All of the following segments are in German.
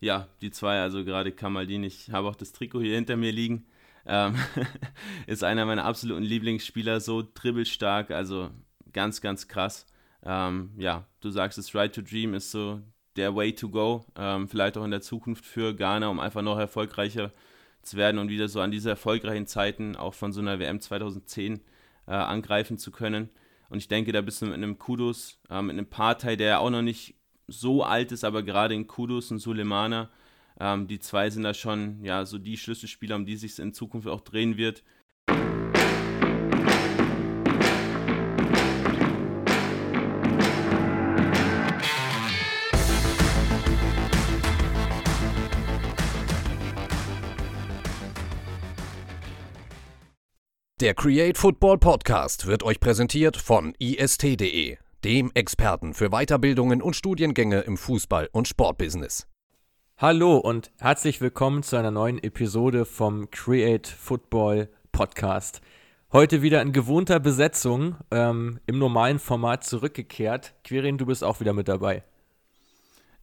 ja, die zwei, also gerade Kamaldin, ich habe auch das Trikot hier hinter mir liegen, ähm, ist einer meiner absoluten Lieblingsspieler, so dribbelstark, also ganz, ganz krass. Ähm, ja, du sagst es, Right to Dream ist so der Way to go, ähm, vielleicht auch in der Zukunft für Ghana, um einfach noch erfolgreicher zu werden und wieder so an diese erfolgreichen Zeiten auch von so einer WM 2010 äh, angreifen zu können. Und ich denke, da bist du mit einem Kudos, äh, mit einem Partei, der auch noch nicht so alt ist, aber gerade in Kudos und Sulemana, ähm, die zwei sind da schon ja so die Schlüsselspieler, um die sich in Zukunft auch drehen wird. Der Create Football Podcast wird euch präsentiert von ist.de, dem Experten für Weiterbildungen und Studiengänge im Fußball- und Sportbusiness. Hallo und herzlich willkommen zu einer neuen Episode vom Create Football Podcast. Heute wieder in gewohnter Besetzung, ähm, im normalen Format zurückgekehrt. Quirin, du bist auch wieder mit dabei.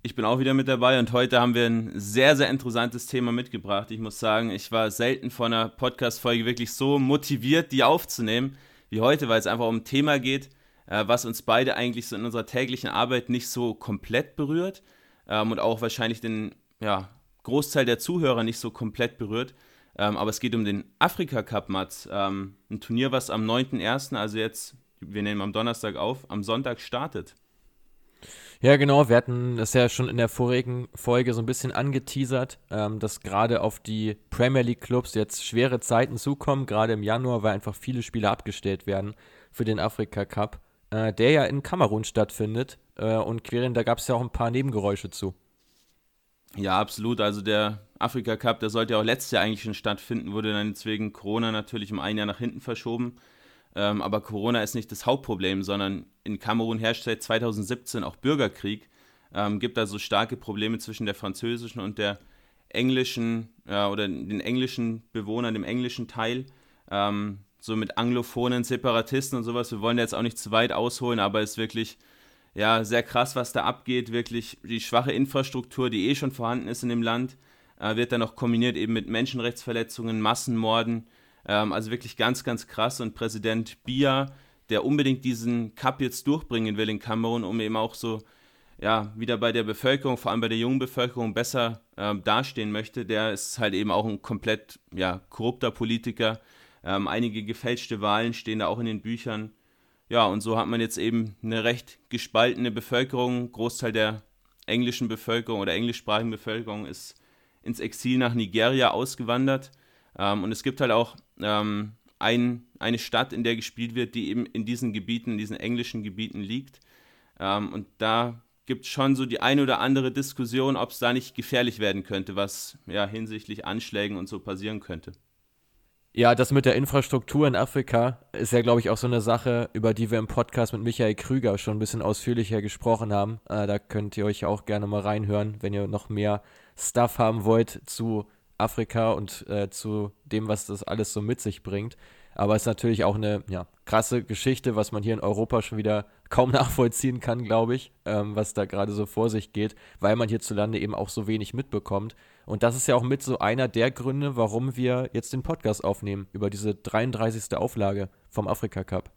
Ich bin auch wieder mit dabei und heute haben wir ein sehr, sehr interessantes Thema mitgebracht. Ich muss sagen, ich war selten vor einer Podcast-Folge wirklich so motiviert, die aufzunehmen wie heute, weil es einfach um ein Thema geht, was uns beide eigentlich so in unserer täglichen Arbeit nicht so komplett berührt ähm, und auch wahrscheinlich den ja, Großteil der Zuhörer nicht so komplett berührt. Ähm, aber es geht um den Afrika Cup, Mats. Ähm, ein Turnier, was am 9.1., also jetzt, wir nehmen am Donnerstag auf, am Sonntag startet. Ja, genau. Wir hatten das ja schon in der vorigen Folge so ein bisschen angeteasert, ähm, dass gerade auf die Premier League Clubs jetzt schwere Zeiten zukommen, gerade im Januar, weil einfach viele Spiele abgestellt werden für den Afrika Cup, äh, der ja in Kamerun stattfindet. Äh, und Querin, da gab es ja auch ein paar Nebengeräusche zu. Ja, absolut. Also der Afrika Cup, der sollte ja auch letztes Jahr eigentlich schon stattfinden, wurde dann wegen Corona natürlich um ein Jahr nach hinten verschoben. Ähm, aber Corona ist nicht das Hauptproblem, sondern in Kamerun herrscht seit 2017 auch Bürgerkrieg. Ähm, gibt also starke Probleme zwischen der französischen und der englischen äh, oder den englischen Bewohnern, dem englischen Teil. Ähm, so mit anglophonen Separatisten und sowas. Wir wollen jetzt auch nicht zu weit ausholen, aber es ist wirklich ja, sehr krass, was da abgeht. Wirklich die schwache Infrastruktur, die eh schon vorhanden ist in dem Land, äh, wird dann noch kombiniert eben mit Menschenrechtsverletzungen, Massenmorden ähm, also wirklich ganz, ganz krass. Und Präsident Biya, der unbedingt diesen Cup jetzt durchbringen will in Kamerun, um eben auch so ja, wieder bei der Bevölkerung, vor allem bei der jungen Bevölkerung, besser äh, dastehen möchte, der ist halt eben auch ein komplett ja, korrupter Politiker. Ähm, einige gefälschte Wahlen stehen da auch in den Büchern. Ja, und so hat man jetzt eben eine recht gespaltene Bevölkerung. Großteil der englischen Bevölkerung oder englischsprachigen Bevölkerung ist ins Exil nach Nigeria ausgewandert. Ähm, und es gibt halt auch ähm, ein, eine Stadt, in der gespielt wird, die eben in diesen Gebieten, in diesen englischen Gebieten liegt. Ähm, und da gibt es schon so die eine oder andere Diskussion, ob es da nicht gefährlich werden könnte, was ja hinsichtlich Anschlägen und so passieren könnte. Ja, das mit der Infrastruktur in Afrika ist ja, glaube ich, auch so eine Sache, über die wir im Podcast mit Michael Krüger schon ein bisschen ausführlicher gesprochen haben. Äh, da könnt ihr euch auch gerne mal reinhören, wenn ihr noch mehr Stuff haben wollt zu Afrika und äh, zu dem, was das alles so mit sich bringt. Aber es ist natürlich auch eine ja, krasse Geschichte, was man hier in Europa schon wieder kaum nachvollziehen kann, glaube ich, ähm, was da gerade so vor sich geht, weil man hierzulande eben auch so wenig mitbekommt. Und das ist ja auch mit so einer der Gründe, warum wir jetzt den Podcast aufnehmen, über diese 33. Auflage vom Afrika Cup.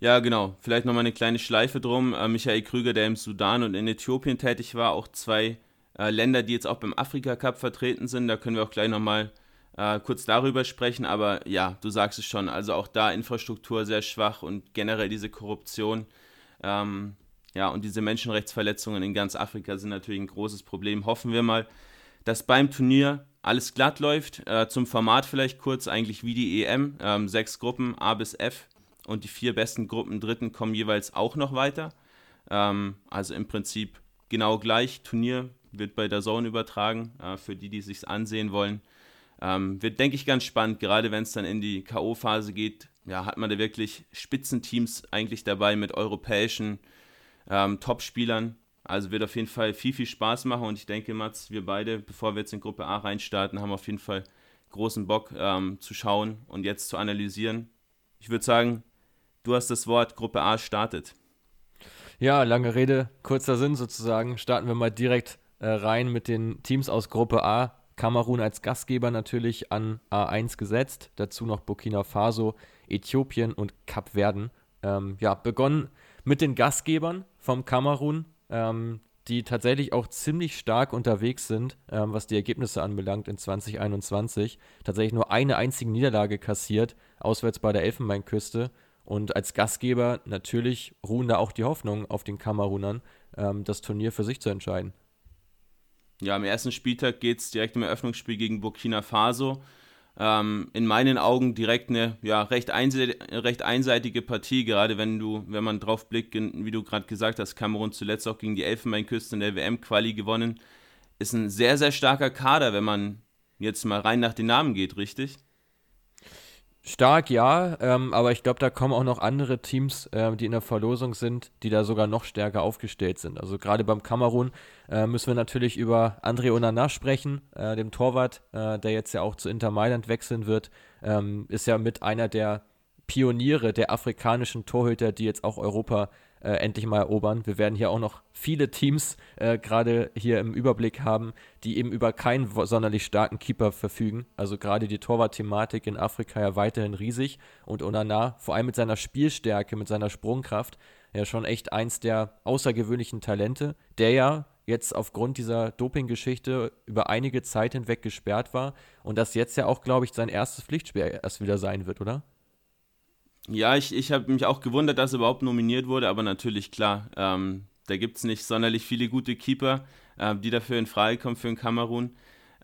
Ja, genau. Vielleicht nochmal eine kleine Schleife drum. Äh, Michael Krüger, der im Sudan und in Äthiopien tätig war, auch zwei äh, Länder, die jetzt auch beim Afrika Cup vertreten sind. Da können wir auch gleich nochmal äh, kurz darüber sprechen. Aber ja, du sagst es schon, also auch da Infrastruktur sehr schwach und generell diese Korruption. Ähm, ja, und diese Menschenrechtsverletzungen in ganz Afrika sind natürlich ein großes Problem. Hoffen wir mal, dass beim Turnier alles glatt läuft. Äh, zum Format vielleicht kurz, eigentlich wie die EM. Ähm, sechs Gruppen, A bis F. Und die vier besten Gruppen Dritten kommen jeweils auch noch weiter. Ähm, also im Prinzip genau gleich. Turnier wird bei der Zone übertragen, äh, für die, die sich ansehen wollen. Ähm, wird, denke ich, ganz spannend, gerade wenn es dann in die K.O.-Phase geht. Ja, hat man da wirklich Spitzenteams eigentlich dabei mit europäischen ähm, Top-Spielern. Also wird auf jeden Fall viel, viel Spaß machen und ich denke, Mats, wir beide, bevor wir jetzt in Gruppe A reinstarten, haben auf jeden Fall großen Bock ähm, zu schauen und jetzt zu analysieren. Ich würde sagen, du hast das Wort, Gruppe A startet. Ja, lange Rede, kurzer Sinn sozusagen. Starten wir mal direkt äh, rein mit den Teams aus Gruppe A. Kamerun als Gastgeber natürlich an A1 gesetzt. Dazu noch Burkina Faso, Äthiopien und Kap Verden. Ähm, ja, begonnen mit den Gastgebern vom Kamerun, ähm, die tatsächlich auch ziemlich stark unterwegs sind, ähm, was die Ergebnisse anbelangt in 2021. Tatsächlich nur eine einzige Niederlage kassiert, auswärts bei der Elfenbeinküste. Und als Gastgeber natürlich ruhen da auch die Hoffnungen auf den Kamerunern, ähm, das Turnier für sich zu entscheiden. Ja, am ersten Spieltag geht es direkt im Eröffnungsspiel gegen Burkina Faso. Ähm, in meinen Augen direkt eine ja, recht, einse recht einseitige Partie, gerade wenn du, wenn man drauf blickt, wie du gerade gesagt hast, Kamerun zuletzt auch gegen die Elfenbeinküste in der WM-Quali gewonnen. Ist ein sehr, sehr starker Kader, wenn man jetzt mal rein nach den Namen geht, richtig? Stark, ja, ähm, aber ich glaube, da kommen auch noch andere Teams, äh, die in der Verlosung sind, die da sogar noch stärker aufgestellt sind. Also gerade beim Kamerun äh, müssen wir natürlich über André Onana sprechen, äh, dem Torwart, äh, der jetzt ja auch zu Inter Mailand wechseln wird. Ähm, ist ja mit einer der Pioniere der afrikanischen Torhüter, die jetzt auch Europa äh, endlich mal erobern. Wir werden hier auch noch viele Teams äh, gerade hier im Überblick haben, die eben über keinen sonderlich starken Keeper verfügen. Also gerade die Torwart-Thematik in Afrika ja weiterhin riesig und Onana, vor allem mit seiner Spielstärke, mit seiner Sprungkraft, ja schon echt eins der außergewöhnlichen Talente, der ja jetzt aufgrund dieser Doping-Geschichte über einige Zeit hinweg gesperrt war und das jetzt ja auch, glaube ich, sein erstes Pflichtspiel erst wieder sein wird, oder? Ja, ich, ich habe mich auch gewundert, dass er überhaupt nominiert wurde, aber natürlich klar, ähm, da gibt es nicht sonderlich viele gute Keeper, äh, die dafür in Frage kommen für den Kamerun.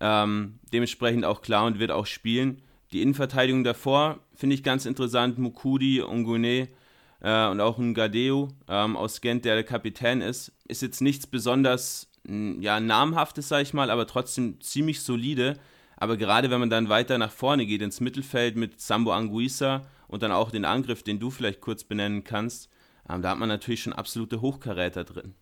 Ähm, dementsprechend auch klar und wird auch spielen. Die Innenverteidigung davor finde ich ganz interessant. Mukudi, Ungune äh, und auch ein Gadeo ähm, aus Gent, der der Kapitän ist. Ist jetzt nichts besonders ja, namhaftes, sage ich mal, aber trotzdem ziemlich solide. Aber gerade wenn man dann weiter nach vorne geht ins Mittelfeld mit Sambo Anguissa und dann auch den Angriff, den du vielleicht kurz benennen kannst, ähm, da hat man natürlich schon absolute Hochkaräter drin.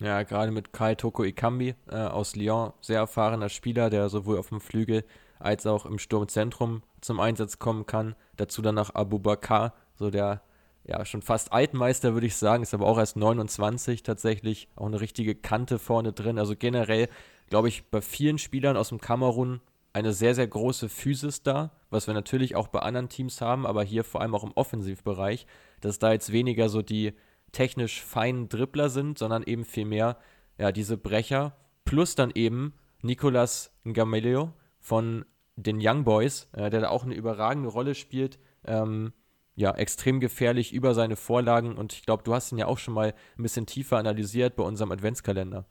Ja, gerade mit Kai Toko Ikambi äh, aus Lyon, sehr erfahrener Spieler, der sowohl auf dem Flügel als auch im Sturmzentrum zum Einsatz kommen kann. Dazu dann noch Abu Bakar, so der ja schon fast Altmeister, würde ich sagen, ist aber auch erst 29 tatsächlich, auch eine richtige Kante vorne drin. Also generell, glaube ich, bei vielen Spielern aus dem Kamerun eine sehr, sehr große Physis da, was wir natürlich auch bei anderen Teams haben, aber hier vor allem auch im Offensivbereich, dass da jetzt weniger so die technisch feinen Dribbler sind, sondern eben vielmehr ja, diese Brecher, plus dann eben Nicolas Ngamelio von den Young Boys, äh, der da auch eine überragende Rolle spielt, ähm, ja, extrem gefährlich über seine Vorlagen und ich glaube, du hast ihn ja auch schon mal ein bisschen tiefer analysiert bei unserem Adventskalender.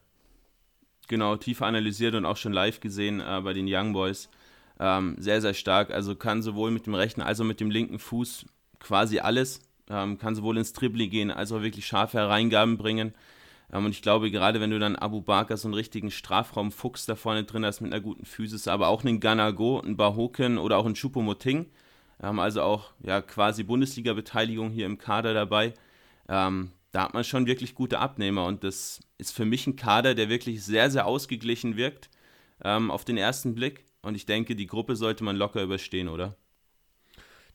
Genau, tiefer analysiert und auch schon live gesehen äh, bei den Young Boys. Ähm, sehr, sehr stark. Also kann sowohl mit dem rechten als auch mit dem linken Fuß quasi alles. Ähm, kann sowohl ins Dribbling gehen, als auch wirklich scharfe Hereingaben bringen. Ähm, und ich glaube, gerade wenn du dann Abu Bakr so einen richtigen Strafraumfuchs da vorne drin hast mit einer guten Physis, aber auch einen Ganago, einen Bahoken oder auch einen Chupomoting, ähm, also auch ja, quasi Bundesliga-Beteiligung hier im Kader dabei, ähm, da hat man schon wirklich gute Abnehmer und das ist für mich ein Kader, der wirklich sehr, sehr ausgeglichen wirkt ähm, auf den ersten Blick. Und ich denke, die Gruppe sollte man locker überstehen, oder?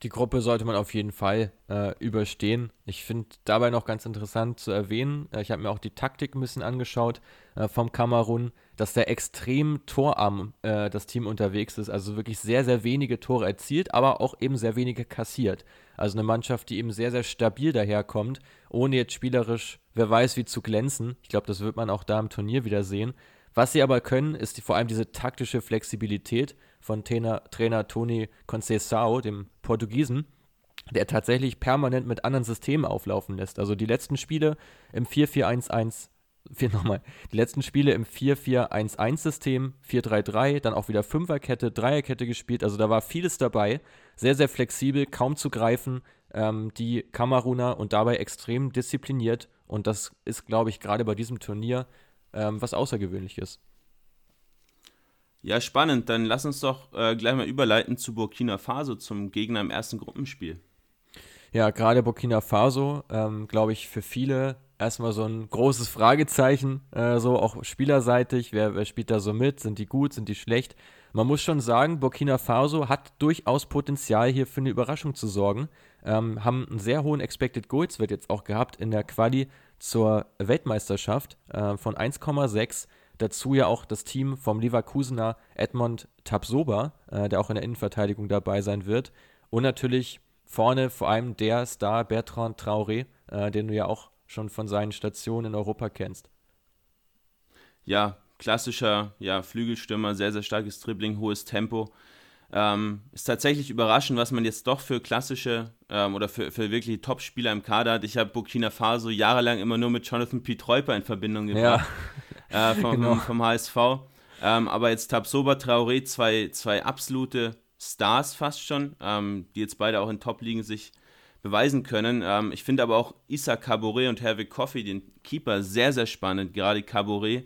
Die Gruppe sollte man auf jeden Fall äh, überstehen. Ich finde dabei noch ganz interessant zu erwähnen, äh, ich habe mir auch die Taktik ein bisschen angeschaut äh, vom Kamerun, dass der extrem torarm äh, das Team unterwegs ist. Also wirklich sehr, sehr wenige Tore erzielt, aber auch eben sehr wenige kassiert. Also eine Mannschaft, die eben sehr, sehr stabil daherkommt, ohne jetzt spielerisch, wer weiß, wie zu glänzen. Ich glaube, das wird man auch da im Turnier wieder sehen. Was sie aber können, ist die, vor allem diese taktische Flexibilität von Trainer, Trainer Toni Conceição, dem Portugiesen, der tatsächlich permanent mit anderen Systemen auflaufen lässt. Also die letzten Spiele im 4-4-1-1 vier nochmal, die letzten Spiele im 4-4-1-1-System, 4-3-3, dann auch wieder Fünferkette, Dreierkette gespielt. Also da war vieles dabei. Sehr, sehr flexibel, kaum zu greifen. Ähm, die Kameruner und dabei extrem diszipliniert. Und das ist, glaube ich, gerade bei diesem Turnier ähm, was Außergewöhnliches. Ja, spannend. Dann lass uns doch äh, gleich mal überleiten zu Burkina Faso, zum Gegner im ersten Gruppenspiel. Ja, gerade Burkina Faso, ähm, glaube ich, für viele erstmal so ein großes Fragezeichen, äh, so auch spielerseitig. Wer, wer spielt da so mit? Sind die gut? Sind die schlecht? Man muss schon sagen, Burkina Faso hat durchaus Potenzial, hier für eine Überraschung zu sorgen. Ähm, haben einen sehr hohen Expected Goals, wird jetzt auch gehabt in der Quali zur Weltmeisterschaft äh, von 1,6. dazu ja auch das Team vom Leverkusener Edmond Tapsoba, äh, der auch in der Innenverteidigung dabei sein wird. Und natürlich vorne vor allem der Star Bertrand Traoré, äh, den du ja auch schon von seinen Stationen in Europa kennst. Ja, klassischer ja, Flügelstürmer, sehr, sehr starkes Dribbling, hohes Tempo. Ähm, ist tatsächlich überraschend, was man jetzt doch für klassische ähm, oder für, für wirklich Top-Spieler im Kader hat. Ich habe Burkina Faso jahrelang immer nur mit Jonathan Pietreuper in Verbindung gebracht ja. äh, vom, genau. vom, HSV. Ähm, aber jetzt Tabsoba Traoré, zwei, zwei absolute Stars fast schon, ähm, die jetzt beide auch in Top-Ligen sich beweisen können. Ähm, ich finde aber auch Issa Caboret und Hervé Coffey, den Keeper, sehr, sehr spannend. Gerade Caboret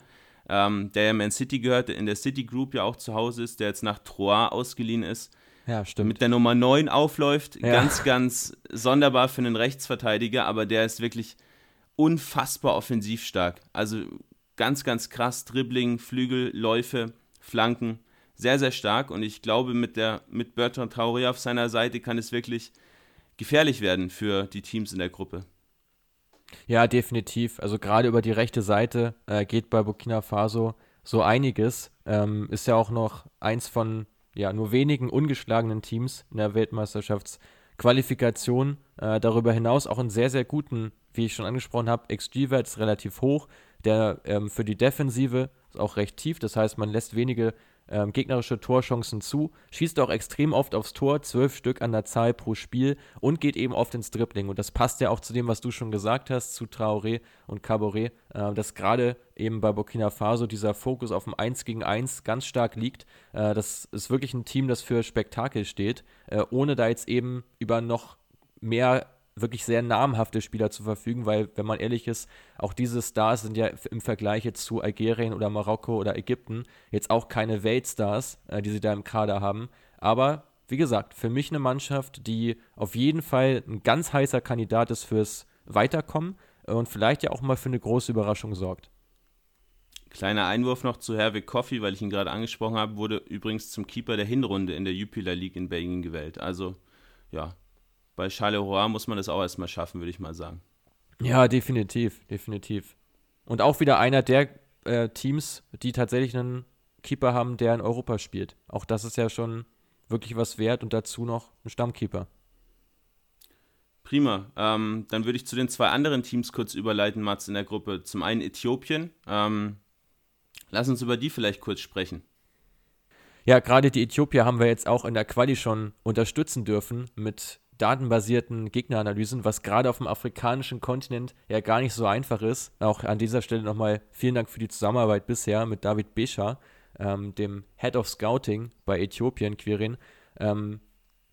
ähm, der ja Man City gehört, in der City Group ja auch zu Hause ist, der jetzt nach Troyes ausgeliehen ist. Ja, stimmt. Mit der Nummer 9 aufläuft. Ja. Ganz, ganz sonderbar für einen Rechtsverteidiger, aber der ist wirklich unfassbar offensiv stark. Also ganz, ganz krass. Dribbling, Flügel, Läufe, Flanken. Sehr, sehr stark. Und ich glaube, mit, der, mit Bertrand Traoré auf seiner Seite kann es wirklich gefährlich werden für die Teams in der Gruppe. Ja, definitiv. Also gerade über die rechte Seite äh, geht bei Burkina Faso so einiges. Ähm, ist ja auch noch eins von ja, nur wenigen ungeschlagenen Teams in der Weltmeisterschaftsqualifikation. Äh, darüber hinaus auch einen sehr, sehr guten, wie ich schon angesprochen habe, XG-Wert ist relativ hoch. Der ähm, für die Defensive ist auch recht tief. Das heißt, man lässt wenige ähm, gegnerische Torchancen zu, schießt auch extrem oft aufs Tor, zwölf Stück an der Zahl pro Spiel und geht eben oft ins Dribbling. Und das passt ja auch zu dem, was du schon gesagt hast, zu Traoré und Caboret, äh, dass gerade eben bei Burkina Faso dieser Fokus auf dem 1 gegen 1 ganz stark liegt. Äh, das ist wirklich ein Team, das für Spektakel steht, äh, ohne da jetzt eben über noch mehr wirklich sehr namhafte Spieler zu verfügen, weil, wenn man ehrlich ist, auch diese Stars sind ja im Vergleich jetzt zu Algerien oder Marokko oder Ägypten jetzt auch keine Weltstars, äh, die sie da im Kader haben. Aber wie gesagt, für mich eine Mannschaft, die auf jeden Fall ein ganz heißer Kandidat ist fürs Weiterkommen und vielleicht ja auch mal für eine große Überraschung sorgt. Kleiner Einwurf noch zu Hervé Coffey, weil ich ihn gerade angesprochen habe, wurde übrigens zum Keeper der Hinrunde in der Jupiler League in Belgien gewählt. Also ja, bei Charleroi muss man das auch erstmal schaffen, würde ich mal sagen. Ja, definitiv, definitiv. Und auch wieder einer der äh, Teams, die tatsächlich einen Keeper haben, der in Europa spielt. Auch das ist ja schon wirklich was wert und dazu noch ein Stammkeeper. Prima. Ähm, dann würde ich zu den zwei anderen Teams kurz überleiten, Mats, in der Gruppe. Zum einen Äthiopien. Ähm, lass uns über die vielleicht kurz sprechen. Ja, gerade die Äthiopier haben wir jetzt auch in der Quali schon unterstützen dürfen mit datenbasierten Gegneranalysen, was gerade auf dem afrikanischen Kontinent ja gar nicht so einfach ist. Auch an dieser Stelle nochmal vielen Dank für die Zusammenarbeit bisher mit David Bescha, ähm, dem Head of Scouting bei Äthiopien, Quirin. Ähm,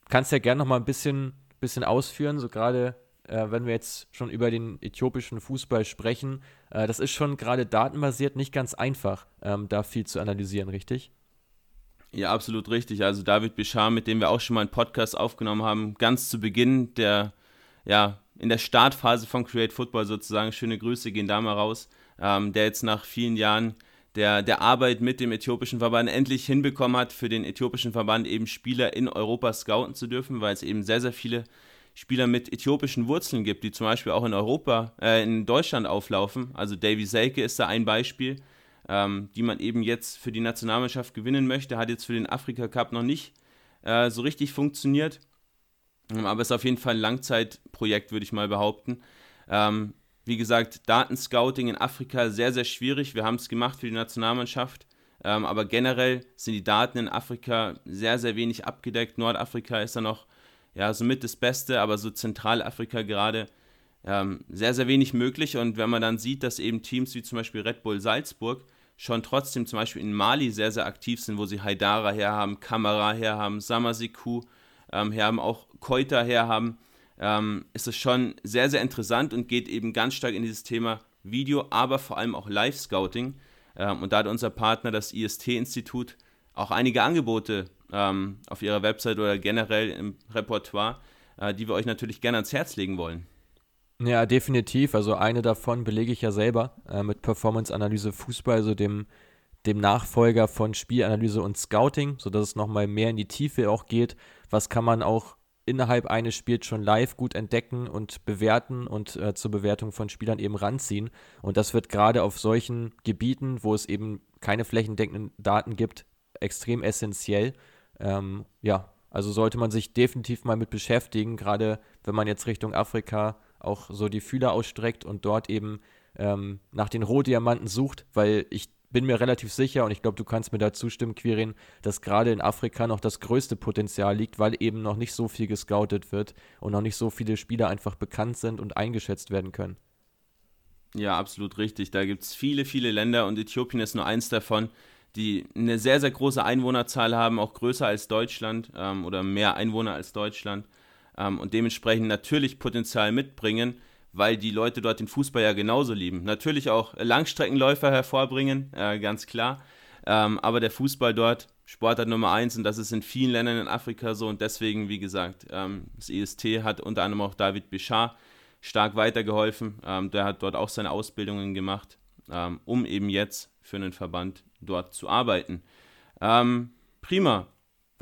kannst ja gerne nochmal ein bisschen, bisschen ausführen, so gerade äh, wenn wir jetzt schon über den äthiopischen Fußball sprechen. Äh, das ist schon gerade datenbasiert nicht ganz einfach, ähm, da viel zu analysieren, richtig? Ja, absolut richtig. Also David Bichar, mit dem wir auch schon mal einen Podcast aufgenommen haben, ganz zu Beginn der, ja, in der Startphase von Create Football sozusagen, schöne Grüße gehen da mal raus, ähm, der jetzt nach vielen Jahren der, der Arbeit mit dem äthiopischen Verband endlich hinbekommen hat, für den äthiopischen Verband eben Spieler in Europa scouten zu dürfen, weil es eben sehr, sehr viele Spieler mit äthiopischen Wurzeln gibt, die zum Beispiel auch in Europa, äh, in Deutschland auflaufen. Also Davy Selke ist da ein Beispiel ähm, die man eben jetzt für die Nationalmannschaft gewinnen möchte. Hat jetzt für den Afrika Cup noch nicht äh, so richtig funktioniert. Ähm, aber ist auf jeden Fall ein Langzeitprojekt, würde ich mal behaupten. Ähm, wie gesagt, Datenscouting in Afrika sehr, sehr schwierig. Wir haben es gemacht für die Nationalmannschaft. Ähm, aber generell sind die Daten in Afrika sehr, sehr wenig abgedeckt. Nordafrika ist da noch ja, somit das Beste, aber so Zentralafrika gerade ähm, sehr, sehr wenig möglich. Und wenn man dann sieht, dass eben Teams wie zum Beispiel Red Bull Salzburg schon trotzdem zum Beispiel in Mali sehr, sehr aktiv sind, wo sie Haidara herhaben, Kamera herhaben, Samasiku ähm, herhaben, auch Koita herhaben, ähm, ist es schon sehr, sehr interessant und geht eben ganz stark in dieses Thema Video, aber vor allem auch Live-Scouting. Ähm, und da hat unser Partner, das IST-Institut, auch einige Angebote ähm, auf ihrer Website oder generell im Repertoire, äh, die wir euch natürlich gerne ans Herz legen wollen. Ja, definitiv. Also eine davon belege ich ja selber äh, mit Performance-Analyse Fußball, also dem, dem Nachfolger von Spielanalyse und Scouting, sodass es nochmal mehr in die Tiefe auch geht. Was kann man auch innerhalb eines Spiels schon live gut entdecken und bewerten und äh, zur Bewertung von Spielern eben ranziehen. Und das wird gerade auf solchen Gebieten, wo es eben keine flächendeckenden Daten gibt, extrem essentiell. Ähm, ja, also sollte man sich definitiv mal mit beschäftigen, gerade wenn man jetzt Richtung Afrika auch so die Fühler ausstreckt und dort eben ähm, nach den Rohdiamanten sucht, weil ich bin mir relativ sicher und ich glaube, du kannst mir da zustimmen, Quirin, dass gerade in Afrika noch das größte Potenzial liegt, weil eben noch nicht so viel gescoutet wird und noch nicht so viele Spieler einfach bekannt sind und eingeschätzt werden können. Ja, absolut richtig. Da gibt es viele, viele Länder und Äthiopien ist nur eins davon, die eine sehr, sehr große Einwohnerzahl haben, auch größer als Deutschland ähm, oder mehr Einwohner als Deutschland ähm, und dementsprechend natürlich Potenzial mitbringen weil die Leute dort den Fußball ja genauso lieben. Natürlich auch Langstreckenläufer hervorbringen, äh, ganz klar. Ähm, aber der Fußball dort, Sportart Nummer eins, und das ist in vielen Ländern in Afrika so. Und deswegen, wie gesagt, ähm, das IST hat unter anderem auch David Bichard stark weitergeholfen. Ähm, der hat dort auch seine Ausbildungen gemacht, ähm, um eben jetzt für einen Verband dort zu arbeiten. Ähm, prima.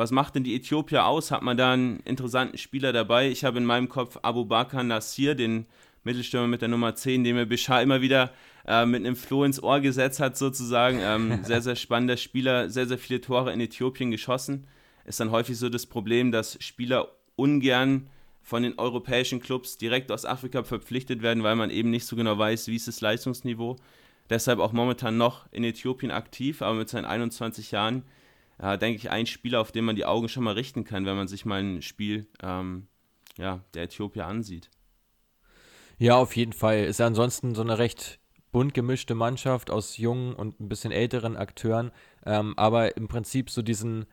Was macht denn die Äthiopier aus? Hat man da einen interessanten Spieler dabei? Ich habe in meinem Kopf Abu Bakr Nassir, den Mittelstürmer mit der Nummer 10, den mir Bichar immer wieder äh, mit einem Floh ins Ohr gesetzt hat, sozusagen. Ähm, sehr, sehr spannender Spieler, sehr, sehr viele Tore in Äthiopien geschossen. Ist dann häufig so das Problem, dass Spieler ungern von den europäischen Clubs direkt aus Afrika verpflichtet werden, weil man eben nicht so genau weiß, wie ist das Leistungsniveau. Deshalb auch momentan noch in Äthiopien aktiv, aber mit seinen 21 Jahren äh, denke ich ein Spieler, auf den man die Augen schon mal richten kann, wenn man sich mal ein Spiel ähm, ja, der Äthiopier ansieht. Ja, auf jeden Fall. Ist ja ansonsten so eine recht bunt gemischte Mannschaft aus jungen und ein bisschen älteren Akteuren. Ähm, aber im Prinzip so diesen,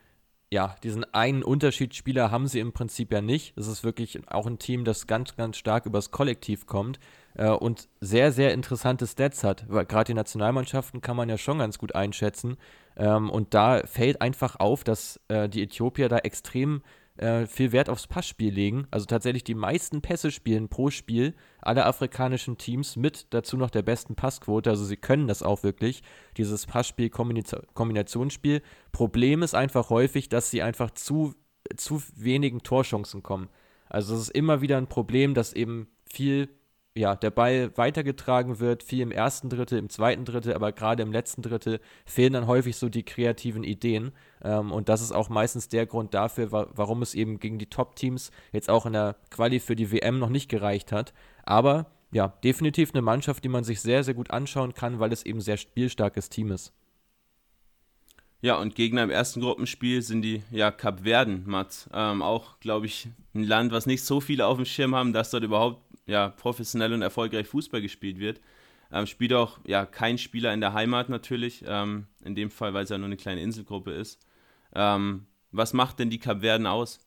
ja, diesen einen Unterschiedsspieler haben sie im Prinzip ja nicht. Es ist wirklich auch ein Team, das ganz, ganz stark übers Kollektiv kommt äh, und sehr, sehr interessante Stats hat. Gerade die Nationalmannschaften kann man ja schon ganz gut einschätzen. Ähm, und da fällt einfach auf, dass äh, die Äthiopier da extrem äh, viel Wert aufs Passspiel legen. Also tatsächlich die meisten Pässe spielen pro Spiel aller afrikanischen Teams mit dazu noch der besten Passquote. Also sie können das auch wirklich, dieses Passspiel-Kombinationsspiel. Problem ist einfach häufig, dass sie einfach zu, zu wenigen Torchancen kommen. Also es ist immer wieder ein Problem, dass eben viel ja, der Ball weitergetragen wird, viel im ersten Drittel, im zweiten Drittel, aber gerade im letzten Drittel fehlen dann häufig so die kreativen Ideen. Ähm, und das ist auch meistens der Grund dafür, wa warum es eben gegen die Top-Teams jetzt auch in der Quali für die WM noch nicht gereicht hat. Aber ja, definitiv eine Mannschaft, die man sich sehr, sehr gut anschauen kann, weil es eben sehr spielstarkes Team ist. Ja, und Gegner im ersten Gruppenspiel sind die ja, Kapverden, Mats. Ähm, auch, glaube ich, ein Land, was nicht so viele auf dem Schirm haben, dass dort überhaupt ja, professionell und erfolgreich Fußball gespielt wird. Ähm, spielt auch ja, kein Spieler in der Heimat natürlich, ähm, in dem Fall, weil es ja nur eine kleine Inselgruppe ist. Ähm, was macht denn die Kapverden aus?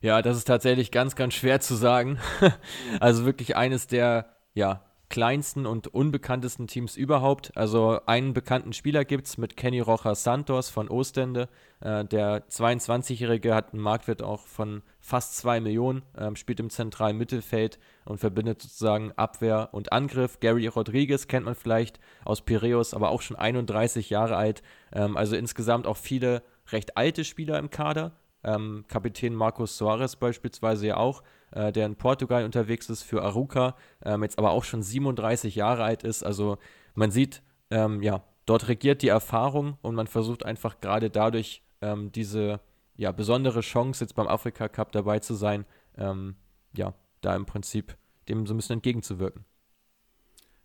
Ja, das ist tatsächlich ganz, ganz schwer zu sagen. also wirklich eines der ja, kleinsten und unbekanntesten Teams überhaupt. Also einen bekannten Spieler gibt es mit Kenny Rojas Santos von Ostende. Äh, der 22-Jährige hat einen Marktwert auch von fast 2 Millionen, äh, spielt im zentralen Mittelfeld und verbindet sozusagen Abwehr und Angriff. Gary Rodriguez kennt man vielleicht aus Piraeus, aber auch schon 31 Jahre alt. Ähm, also insgesamt auch viele recht alte Spieler im Kader. Ähm, Kapitän Marcos Soares beispielsweise ja auch äh, der in Portugal unterwegs ist für Aruca, ähm, jetzt aber auch schon 37 Jahre alt ist. Also man sieht, ähm, ja, dort regiert die Erfahrung und man versucht einfach gerade dadurch ähm, diese ja, besondere Chance, jetzt beim Afrika Cup dabei zu sein, ähm, ja, da im Prinzip dem so ein bisschen entgegenzuwirken.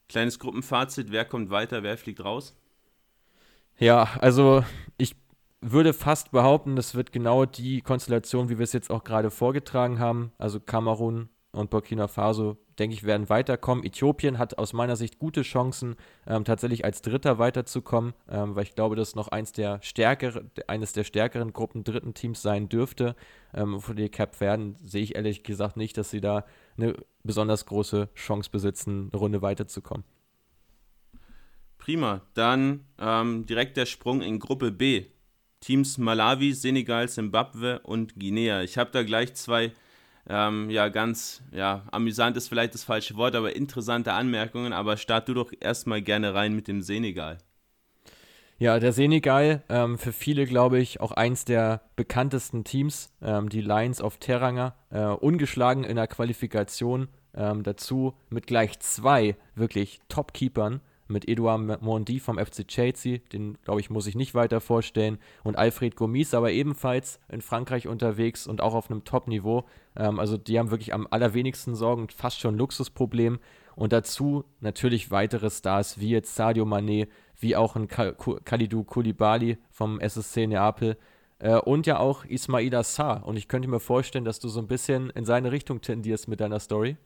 Kleines Gruppenfazit, wer kommt weiter, wer fliegt raus? Ja, also ich würde fast behaupten, das wird genau die Konstellation, wie wir es jetzt auch gerade vorgetragen haben. Also Kamerun und Burkina Faso, denke ich, werden weiterkommen. Äthiopien hat aus meiner Sicht gute Chancen, ähm, tatsächlich als Dritter weiterzukommen, ähm, weil ich glaube, dass noch eins der stärkere, eines der stärkeren Gruppen dritten Teams sein dürfte. Ähm, für die Cap werden sehe ich ehrlich gesagt nicht, dass sie da eine besonders große Chance besitzen, eine Runde weiterzukommen. Prima, dann ähm, direkt der Sprung in Gruppe B. Teams Malawi, Senegal, Zimbabwe und Guinea. Ich habe da gleich zwei, ähm, ja, ganz, ja, amüsant ist vielleicht das falsche Wort, aber interessante Anmerkungen. Aber start du doch erstmal gerne rein mit dem Senegal. Ja, der Senegal, ähm, für viele, glaube ich, auch eins der bekanntesten Teams, ähm, die Lions of Teranga, äh, ungeschlagen in der Qualifikation, ähm, dazu mit gleich zwei wirklich Top-Keepern mit Edouard Mondi vom FC Chelsea, den glaube ich muss ich nicht weiter vorstellen, und Alfred Gomis, aber ebenfalls in Frankreich unterwegs und auch auf einem Top-Niveau. Ähm, also die haben wirklich am allerwenigsten Sorgen, fast schon Luxusproblem. Und dazu natürlich weitere Stars wie jetzt Sadio Mané, wie auch ein Kalidou Koulibaly vom SSC Neapel äh, und ja auch Ismail Sarr. Und ich könnte mir vorstellen, dass du so ein bisschen in seine Richtung tendierst mit deiner Story.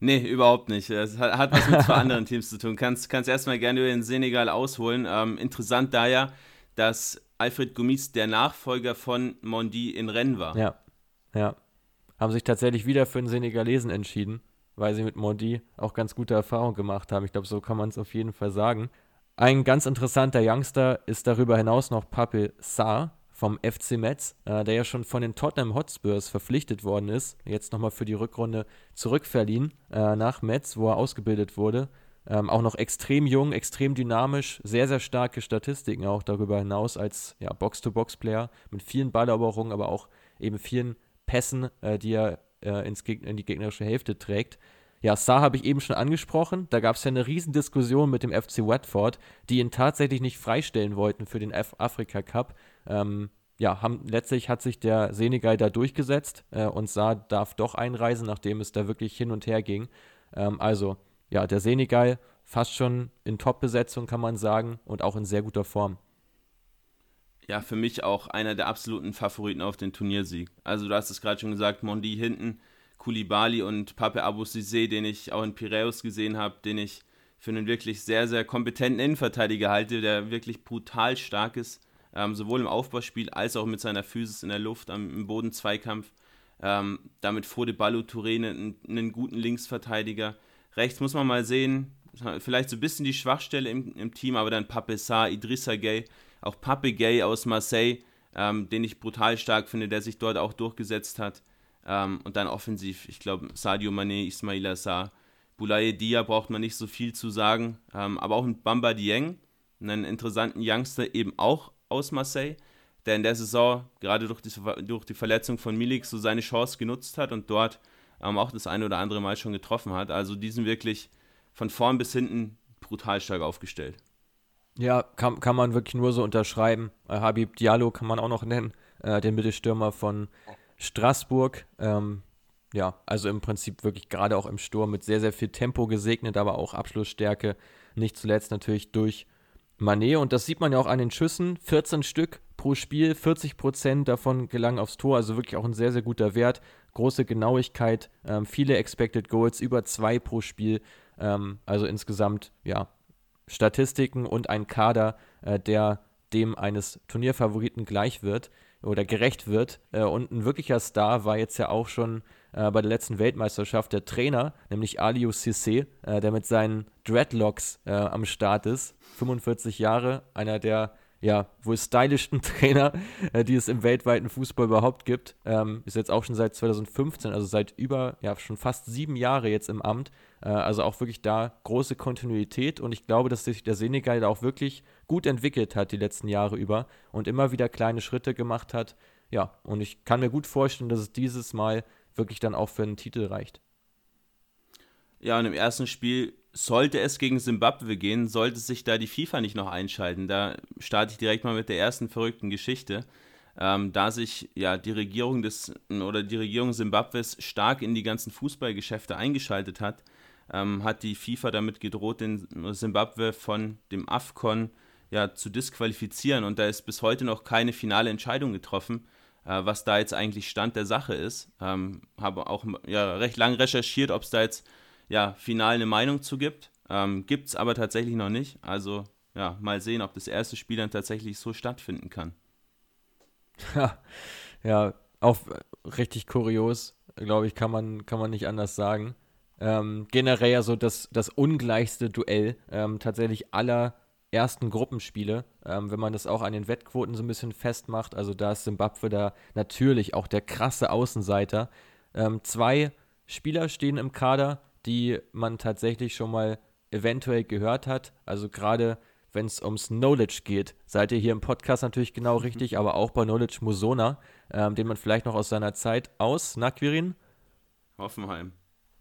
Nee, überhaupt nicht. Es hat, hat was mit zwei anderen Teams zu tun. Kannst, kannst erstmal gerne über den Senegal ausholen. Ähm, interessant da ja, dass Alfred Gomis der Nachfolger von Mondi in Rennes war. Ja, ja. Haben sich tatsächlich wieder für den Senegalesen entschieden, weil sie mit Mondi auch ganz gute Erfahrungen gemacht haben. Ich glaube, so kann man es auf jeden Fall sagen. Ein ganz interessanter Youngster ist darüber hinaus noch Pape Sarr, vom FC Metz, äh, der ja schon von den Tottenham Hotspurs verpflichtet worden ist, jetzt nochmal für die Rückrunde zurückverliehen äh, nach Metz, wo er ausgebildet wurde. Ähm, auch noch extrem jung, extrem dynamisch, sehr, sehr starke Statistiken auch darüber hinaus als ja, Box-to-Box-Player mit vielen Balleroberungen, aber auch eben vielen Pässen, äh, die er äh, ins in die gegnerische Hälfte trägt. Ja, Saar habe ich eben schon angesprochen. Da gab es ja eine Riesendiskussion mit dem FC Watford, die ihn tatsächlich nicht freistellen wollten für den Af Afrika Cup. Ähm, ja, haben, letztlich hat sich der Senegal da durchgesetzt äh, und Saar darf doch einreisen, nachdem es da wirklich hin und her ging. Ähm, also, ja, der Senegal fast schon in Top-Besetzung, kann man sagen, und auch in sehr guter Form. Ja, für mich auch einer der absoluten Favoriten auf den Turniersieg. Also, du hast es gerade schon gesagt, Mondi hinten Kulibali und Pape Abu Sisse, den ich auch in Piraeus gesehen habe, den ich für einen wirklich sehr, sehr kompetenten Innenverteidiger halte, der wirklich brutal stark ist, ähm, sowohl im Aufbauspiel als auch mit seiner Physis in der Luft, am, im Bodenzweikampf. Ähm, damit Fode Balou Touré einen, einen, guten Linksverteidiger. Rechts muss man mal sehen, vielleicht so ein bisschen die Schwachstelle im, im Team, aber dann Pape Sarr, Idrissa Gay, auch Pape Gay aus Marseille, ähm, den ich brutal stark finde, der sich dort auch durchgesetzt hat. Ähm, und dann offensiv, ich glaube, Sadio Mane, Ismail Assar, Boulaye Dia braucht man nicht so viel zu sagen. Ähm, aber auch ein Bamba Dieng, einen interessanten Youngster, eben auch aus Marseille, der in der Saison gerade durch die, durch die Verletzung von Milik so seine Chance genutzt hat und dort ähm, auch das eine oder andere Mal schon getroffen hat. Also die sind wirklich von vorn bis hinten brutal stark aufgestellt. Ja, kann, kann man wirklich nur so unterschreiben. Äh, Habib Diallo kann man auch noch nennen, äh, den Mittelstürmer von Straßburg, ähm, ja, also im Prinzip wirklich gerade auch im Sturm mit sehr, sehr viel Tempo gesegnet, aber auch Abschlussstärke. Nicht zuletzt natürlich durch Manet. Und das sieht man ja auch an den Schüssen. 14 Stück pro Spiel, 40 Prozent davon gelangen aufs Tor. Also wirklich auch ein sehr, sehr guter Wert. Große Genauigkeit, ähm, viele Expected Goals, über zwei pro Spiel. Ähm, also insgesamt, ja, Statistiken und ein Kader, äh, der dem eines Turnierfavoriten gleich wird oder gerecht wird. Äh, und ein wirklicher Star war jetzt ja auch schon äh, bei der letzten Weltmeisterschaft der Trainer, nämlich Aliou Cissé, äh, der mit seinen Dreadlocks äh, am Start ist. 45 Jahre, einer der ja, wohl stylischsten Trainer, äh, die es im weltweiten Fußball überhaupt gibt. Ähm, ist jetzt auch schon seit 2015, also seit über, ja, schon fast sieben Jahre jetzt im Amt. Äh, also auch wirklich da große Kontinuität und ich glaube, dass sich der Senegal da auch wirklich gut entwickelt hat die letzten Jahre über und immer wieder kleine Schritte gemacht hat. Ja, und ich kann mir gut vorstellen, dass es dieses Mal wirklich dann auch für einen Titel reicht. Ja, und im ersten Spiel sollte es gegen Simbabwe gehen, sollte sich da die FIFA nicht noch einschalten. Da starte ich direkt mal mit der ersten verrückten Geschichte. Ähm, da sich ja die Regierung des oder die Regierung Simbabwes stark in die ganzen Fußballgeschäfte eingeschaltet hat, ähm, hat die FIFA damit gedroht, den Simbabwe von dem AFCON ja, zu disqualifizieren. Und da ist bis heute noch keine finale Entscheidung getroffen, äh, was da jetzt eigentlich Stand der Sache ist. Ähm, habe auch ja, recht lang recherchiert, ob es da jetzt ja, final eine Meinung zu gibt. Ähm, gibt es aber tatsächlich noch nicht. Also ja, mal sehen, ob das erste Spiel dann tatsächlich so stattfinden kann. Ja, ja auch richtig kurios, glaube ich, kann man, kann man nicht anders sagen. Ähm, generell ja so das, das ungleichste Duell ähm, tatsächlich aller ersten Gruppenspiele, ähm, wenn man das auch an den Wettquoten so ein bisschen festmacht. Also da ist Simbabwe da natürlich auch der krasse Außenseiter. Ähm, zwei Spieler stehen im Kader, die man tatsächlich schon mal eventuell gehört hat. Also gerade wenn es ums Knowledge geht, seid ihr hier im Podcast natürlich genau mhm. richtig, aber auch bei Knowledge Musona, ähm, den man vielleicht noch aus seiner Zeit aus, na Quirin? Hoffenheim.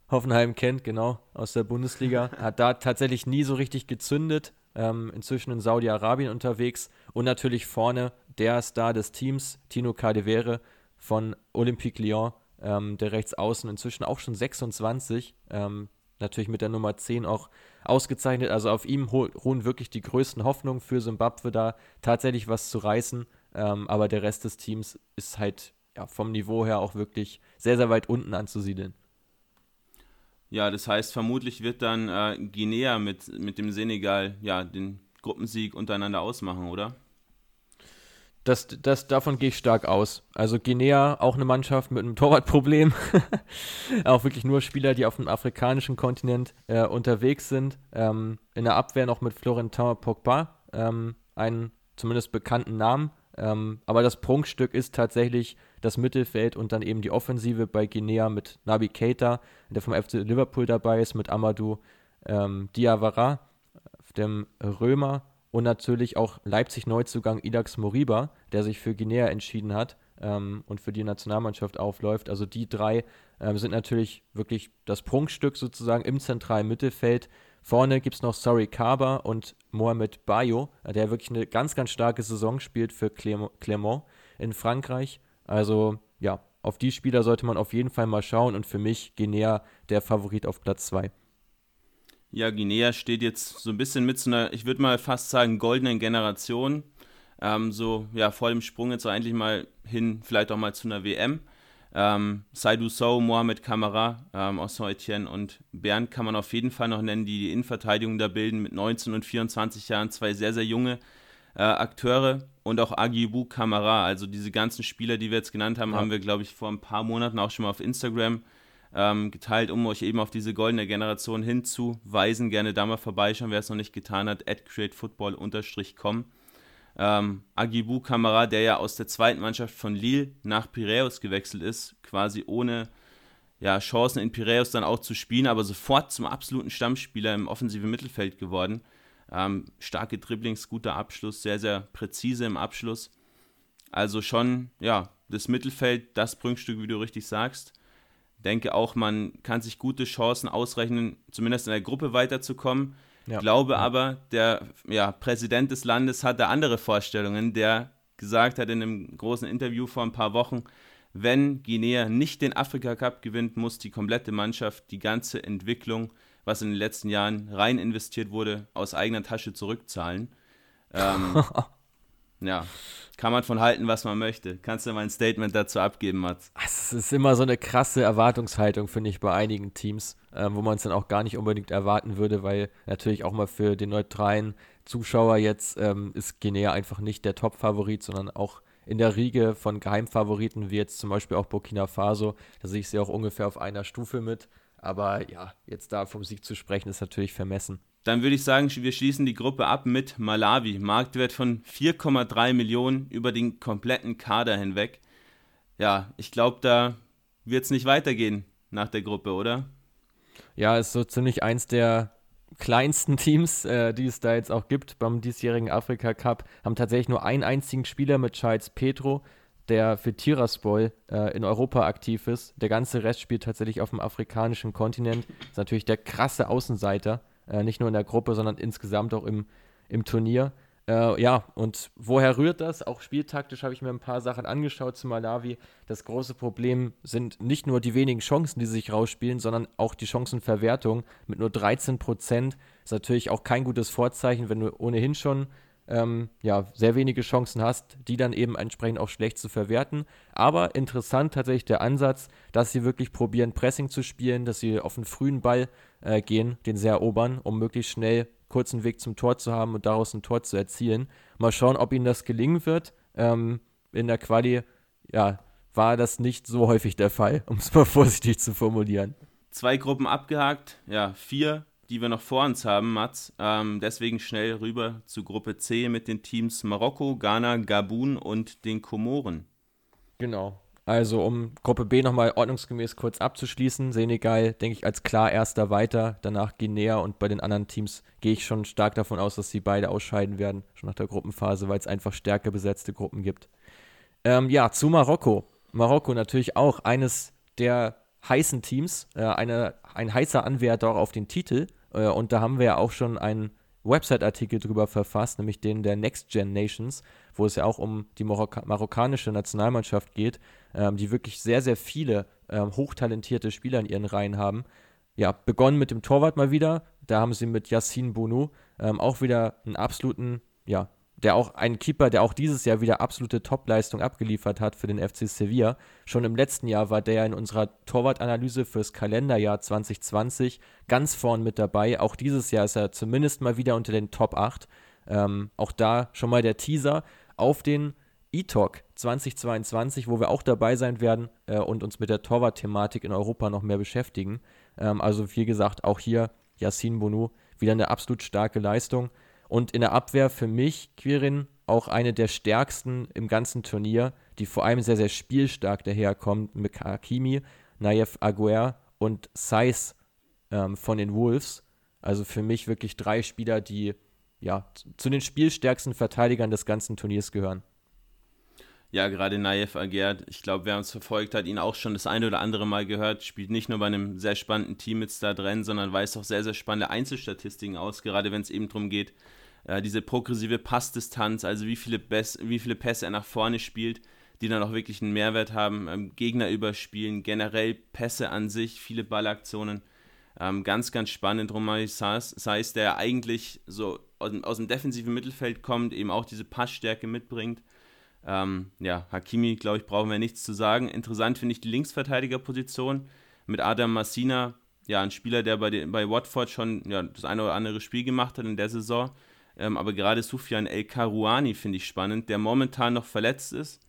Hoffenheim kennt, genau, aus der Bundesliga. Hat da tatsächlich nie so richtig gezündet. Ähm, inzwischen in Saudi-Arabien unterwegs. Und natürlich vorne der Star des Teams, Tino Cadevere von Olympique Lyon, ähm, der Rechtsaußen, inzwischen auch schon 26. Ähm, natürlich mit der Nummer 10 auch ausgezeichnet. Also auf ihm ruhen wirklich die größten Hoffnungen für Simbabwe da tatsächlich was zu reißen. Ähm, aber der Rest des Teams ist halt ja, vom Niveau her auch wirklich sehr, sehr weit unten anzusiedeln. Ja, das heißt, vermutlich wird dann äh, Guinea mit, mit dem Senegal ja, den Gruppensieg untereinander ausmachen, oder? Das, das, davon gehe ich stark aus. Also Guinea, auch eine Mannschaft mit einem Torwartproblem. auch wirklich nur Spieler, die auf dem afrikanischen Kontinent äh, unterwegs sind. Ähm, in der Abwehr noch mit Florentin Pogba, ähm, einen zumindest bekannten Namen. Ähm, aber das Prunkstück ist tatsächlich das Mittelfeld und dann eben die Offensive bei Guinea mit Nabi Keita, der vom FC Liverpool dabei ist, mit Amadou ähm, Diawara, dem Römer und natürlich auch Leipzig-Neuzugang Idax Moriba, der sich für Guinea entschieden hat ähm, und für die Nationalmannschaft aufläuft. Also die drei ähm, sind natürlich wirklich das Prunkstück sozusagen im zentralen Mittelfeld. Vorne gibt es noch Sorry Kaba und Mohamed Bayo, der wirklich eine ganz, ganz starke Saison spielt für Clermont in Frankreich. Also ja, auf die Spieler sollte man auf jeden Fall mal schauen und für mich Guinea der Favorit auf Platz 2. Ja, Guinea steht jetzt so ein bisschen mit so einer, ich würde mal fast sagen, goldenen Generation. Ähm, so ja, vor dem Sprung jetzt so eigentlich mal hin, vielleicht auch mal zu einer WM. Ähm, Saidou Sow, Mohamed Kamara ähm, aus Saint-Etienne und Bern kann man auf jeden Fall noch nennen, die die Innenverteidigung da bilden mit 19 und 24 Jahren, zwei sehr, sehr junge äh, Akteure und auch Agibu Kamara. Also diese ganzen Spieler, die wir jetzt genannt haben, ja. haben wir, glaube ich, vor ein paar Monaten auch schon mal auf Instagram ähm, geteilt, um euch eben auf diese goldene Generation hinzuweisen. Gerne da mal vorbeischauen, wer es noch nicht getan hat, at createfootball-com. Ähm, Agibou Kamara, der ja aus der zweiten Mannschaft von Lille nach Piraeus gewechselt ist, quasi ohne ja, Chancen in Piraeus dann auch zu spielen, aber sofort zum absoluten Stammspieler im offensiven Mittelfeld geworden. Ähm, starke Dribblings, guter Abschluss, sehr, sehr präzise im Abschluss. Also schon, ja, das Mittelfeld, das Brückenstück, wie du richtig sagst. Denke auch, man kann sich gute Chancen ausrechnen, zumindest in der Gruppe weiterzukommen. Ja. Glaube aber, der ja, Präsident des Landes hat da andere Vorstellungen, der gesagt hat in einem großen Interview vor ein paar Wochen, wenn Guinea nicht den Afrika Cup gewinnt, muss die komplette Mannschaft die ganze Entwicklung, was in den letzten Jahren rein investiert wurde, aus eigener Tasche zurückzahlen. Ähm, ja, kann man von halten, was man möchte. Kannst du mal ein Statement dazu abgeben, Mats? Es ist immer so eine krasse Erwartungshaltung, finde ich, bei einigen Teams, äh, wo man es dann auch gar nicht unbedingt erwarten würde, weil natürlich auch mal für den neutralen Zuschauer jetzt ähm, ist Guinea einfach nicht der Top-Favorit, sondern auch in der Riege von Geheimfavoriten, wie jetzt zum Beispiel auch Burkina Faso. Da sehe ich sie auch ungefähr auf einer Stufe mit. Aber ja, jetzt da vom Sieg zu sprechen, ist natürlich vermessen. Dann würde ich sagen, wir schließen die Gruppe ab mit Malawi. Marktwert von 4,3 Millionen über den kompletten Kader hinweg. Ja, ich glaube, da wird es nicht weitergehen nach der Gruppe, oder? Ja, ist so ziemlich eins der kleinsten Teams, äh, die es da jetzt auch gibt beim diesjährigen Afrika Cup. Haben tatsächlich nur einen einzigen Spieler mit Charles Petro, der für Tiraspol äh, in Europa aktiv ist. Der ganze Rest spielt tatsächlich auf dem afrikanischen Kontinent. Ist natürlich der krasse Außenseiter äh, nicht nur in der Gruppe, sondern insgesamt auch im, im Turnier. Äh, ja, und woher rührt das? Auch spieltaktisch habe ich mir ein paar Sachen angeschaut zu Malawi. Das große Problem sind nicht nur die wenigen Chancen, die sich rausspielen, sondern auch die Chancenverwertung mit nur 13 Prozent. Ist natürlich auch kein gutes Vorzeichen, wenn du ohnehin schon ähm, ja, sehr wenige Chancen hast, die dann eben entsprechend auch schlecht zu verwerten. Aber interessant tatsächlich der Ansatz, dass sie wirklich probieren, Pressing zu spielen, dass sie auf einen frühen Ball äh, gehen, den sie erobern, um möglichst schnell kurzen Weg zum Tor zu haben und daraus ein Tor zu erzielen. Mal schauen, ob ihnen das gelingen wird. Ähm, in der Quali, ja, war das nicht so häufig der Fall, um es mal vorsichtig zu formulieren. Zwei Gruppen abgehakt, ja, vier die wir noch vor uns haben, Mats. Ähm, deswegen schnell rüber zu Gruppe C mit den Teams Marokko, Ghana, Gabun und den Komoren. Genau. Also um Gruppe B nochmal ordnungsgemäß kurz abzuschließen, Senegal, denke ich, als klar erster weiter, danach Guinea und bei den anderen Teams gehe ich schon stark davon aus, dass sie beide ausscheiden werden, schon nach der Gruppenphase, weil es einfach stärker besetzte Gruppen gibt. Ähm, ja, zu Marokko. Marokko natürlich auch eines der heißen Teams, äh, eine, ein heißer Anwärter auch auf den Titel. Äh, und da haben wir ja auch schon einen Website-Artikel drüber verfasst, nämlich den der Next Gen Nations, wo es ja auch um die Marokka marokkanische Nationalmannschaft geht, ähm, die wirklich sehr, sehr viele ähm, hochtalentierte Spieler in ihren Reihen haben. Ja, begonnen mit dem Torwart mal wieder. Da haben sie mit Yassin Bounou ähm, auch wieder einen absoluten, ja, der auch ein Keeper, der auch dieses Jahr wieder absolute Topleistung abgeliefert hat für den FC Sevilla. Schon im letzten Jahr war der in unserer Torwartanalyse fürs Kalenderjahr 2020 ganz vorn mit dabei. Auch dieses Jahr ist er zumindest mal wieder unter den Top 8. Ähm, auch da schon mal der Teaser auf den E-Talk 2022, wo wir auch dabei sein werden äh, und uns mit der Torwart-Thematik in Europa noch mehr beschäftigen. Ähm, also wie gesagt, auch hier Yassin Bonu wieder eine absolut starke Leistung. Und in der Abwehr für mich, Quirin, auch eine der stärksten im ganzen Turnier, die vor allem sehr, sehr spielstark daherkommt mit Hakimi, Nayev Aguer und Saiz ähm, von den Wolves. Also für mich wirklich drei Spieler, die ja zu den spielstärksten Verteidigern des ganzen Turniers gehören. Ja, gerade Nayev Aguer, ich glaube, wer uns verfolgt hat, ihn auch schon das eine oder andere Mal gehört, spielt nicht nur bei einem sehr spannenden Team mit Star drin, sondern weist auch sehr, sehr spannende Einzelstatistiken aus, gerade wenn es eben darum geht, äh, diese progressive Passdistanz, also wie viele, Bess, wie viele Pässe er nach vorne spielt, die dann auch wirklich einen Mehrwert haben, ähm, Gegner überspielen, generell Pässe an sich, viele Ballaktionen. Ähm, ganz, ganz spannend. Romain Saiz, der eigentlich so aus dem, aus dem, defensiven Mittelfeld kommt, eben auch diese Passstärke mitbringt. Ähm, ja, Hakimi, glaube ich, brauchen wir nichts zu sagen. Interessant finde ich die Linksverteidigerposition mit Adam Massina, ja, ein Spieler, der bei, den, bei Watford schon ja, das eine oder andere Spiel gemacht hat in der Saison. Ähm, aber gerade Sufjan El Karouani finde ich spannend, der momentan noch verletzt ist.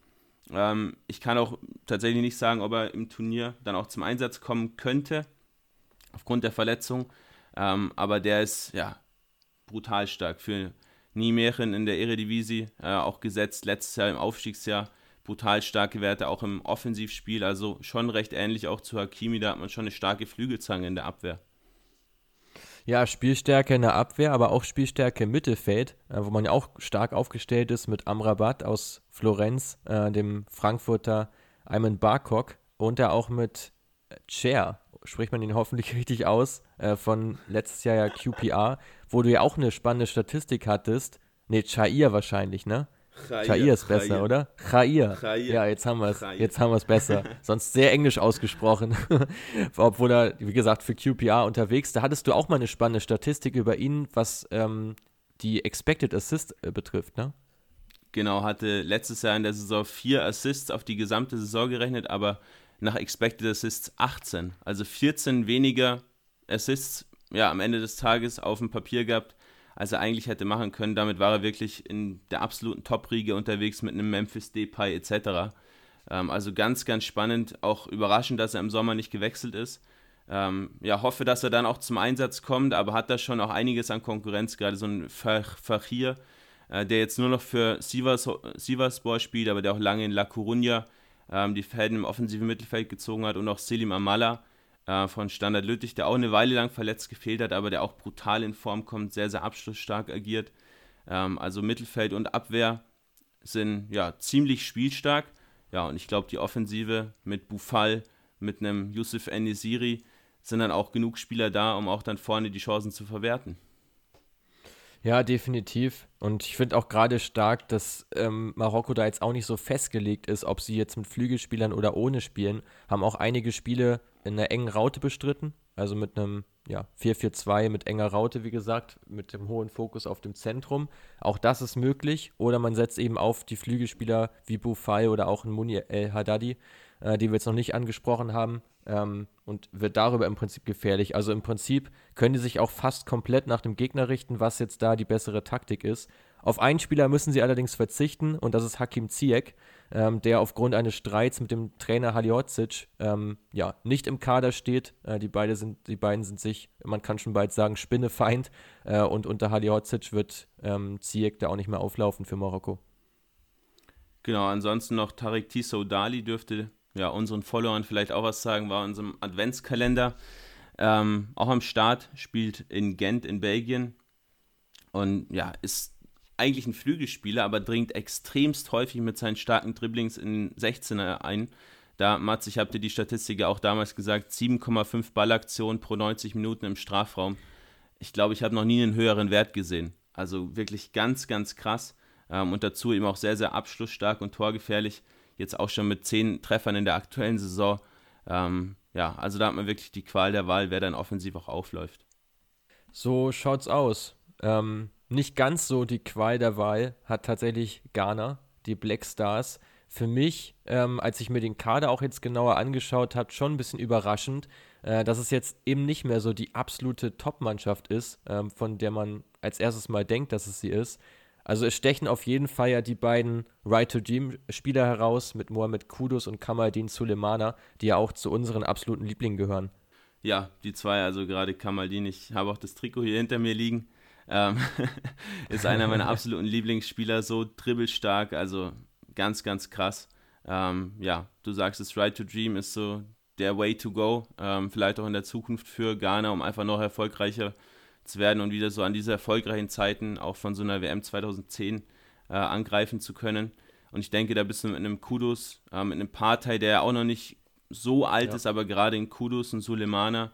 Ähm, ich kann auch tatsächlich nicht sagen, ob er im Turnier dann auch zum Einsatz kommen könnte, aufgrund der Verletzung. Ähm, aber der ist ja brutal stark für Nijmegen in der Eredivisie, äh, auch gesetzt letztes Jahr im Aufstiegsjahr. Brutal starke Werte auch im Offensivspiel, also schon recht ähnlich auch zu Hakimi, da hat man schon eine starke Flügelzange in der Abwehr. Ja, Spielstärke in der Abwehr, aber auch Spielstärke im Mittelfeld, äh, wo man ja auch stark aufgestellt ist mit Amrabat aus Florenz, äh, dem Frankfurter Ayman Barkok und da auch mit Cher, spricht man ihn hoffentlich richtig aus, äh, von letztes Jahr ja QPR, wo du ja auch eine spannende Statistik hattest. Ne, Chair wahrscheinlich, ne? Chair ist besser, Chair. oder? Chair. Ja, jetzt haben wir es. Jetzt haben wir es besser. Sonst sehr englisch ausgesprochen. Obwohl er, wie gesagt, für QPR unterwegs. Da hattest du auch mal eine spannende Statistik über ihn, was ähm, die Expected Assist äh, betrifft, ne? Genau, hatte letztes Jahr in der Saison vier Assists auf die gesamte Saison gerechnet, aber nach Expected Assists 18. Also 14 weniger Assists ja, am Ende des Tages auf dem Papier gehabt als er eigentlich hätte machen können. Damit war er wirklich in der absoluten Top-Riege unterwegs mit einem Memphis Depay etc. Ähm, also ganz, ganz spannend. Auch überraschend, dass er im Sommer nicht gewechselt ist. Ähm, ja, hoffe, dass er dann auch zum Einsatz kommt, aber hat da schon auch einiges an Konkurrenz, gerade so ein Fachir, äh, der jetzt nur noch für Sivas, Sivaspor spielt, aber der auch lange in La Coruña ähm, die Fäden im offensiven Mittelfeld gezogen hat und auch Selim Amala, äh, von Standard Lüttich, der auch eine Weile lang verletzt gefehlt hat, aber der auch brutal in Form kommt, sehr, sehr abschlussstark agiert. Ähm, also Mittelfeld und Abwehr sind ja ziemlich spielstark. Ja, und ich glaube, die Offensive mit Bufal, mit einem Yusuf Enesiri sind dann auch genug Spieler da, um auch dann vorne die Chancen zu verwerten. Ja, definitiv. Und ich finde auch gerade stark, dass ähm, Marokko da jetzt auch nicht so festgelegt ist, ob sie jetzt mit Flügelspielern oder ohne spielen. Haben auch einige Spiele in einer engen Raute bestritten, also mit einem ja, 4-4-2 mit enger Raute, wie gesagt, mit dem hohen Fokus auf dem Zentrum. Auch das ist möglich. Oder man setzt eben auf die Flügelspieler wie Bufai oder auch ein Muni El Haddadi, äh, die wir jetzt noch nicht angesprochen haben, ähm, und wird darüber im Prinzip gefährlich. Also im Prinzip können die sich auch fast komplett nach dem Gegner richten, was jetzt da die bessere Taktik ist. Auf einen Spieler müssen sie allerdings verzichten und das ist Hakim Ziyech, ähm, der aufgrund eines Streits mit dem Trainer Halihorzic ähm, ja, nicht im Kader steht. Äh, die, beide sind, die beiden sind sich, man kann schon bald sagen, Spinnefeind äh, und unter Halihorzic wird ähm, Ziyech da auch nicht mehr auflaufen für Marokko. Genau, ansonsten noch Tarek Tissot Dali dürfte ja, unseren Followern vielleicht auch was sagen, war unserem Adventskalender. Ähm, auch am Start, spielt in Gent in Belgien und ja, ist eigentlich ein Flügelspieler, aber dringt extremst häufig mit seinen starken Dribblings in 16er ein. Da, Mats, ich habe dir die Statistik ja auch damals gesagt, 7,5 Ballaktionen pro 90 Minuten im Strafraum. Ich glaube, ich habe noch nie einen höheren Wert gesehen. Also wirklich ganz, ganz krass. Ähm, und dazu eben auch sehr, sehr abschlussstark und torgefährlich. Jetzt auch schon mit 10 Treffern in der aktuellen Saison. Ähm, ja, also da hat man wirklich die Qual der Wahl, wer dann offensiv auch aufläuft. So schaut's aus. Ähm, nicht ganz so die Qual der Wahl hat tatsächlich Ghana, die Black Stars. Für mich, ähm, als ich mir den Kader auch jetzt genauer angeschaut habe, schon ein bisschen überraschend, äh, dass es jetzt eben nicht mehr so die absolute Top-Mannschaft ist, ähm, von der man als erstes mal denkt, dass es sie ist. Also es stechen auf jeden Fall ja die beiden Right-to-Dream-Spieler heraus mit Mohamed Kudus und Kamaldin Sulemana, die ja auch zu unseren absoluten Lieblingen gehören. Ja, die zwei, also gerade Kamaldin, ich habe auch das Trikot hier hinter mir liegen. Ähm, ist einer meiner absoluten Lieblingsspieler, so dribbelstark, also ganz, ganz krass. Ähm, ja, du sagst es, Right to Dream ist so der Way to go, ähm, vielleicht auch in der Zukunft für Ghana, um einfach noch erfolgreicher zu werden und wieder so an diese erfolgreichen Zeiten auch von so einer WM 2010 äh, angreifen zu können. Und ich denke, da bist du mit einem Kudos, äh, mit einem Partei, der auch noch nicht so alt ja. ist, aber gerade in Kudos und Sulemana,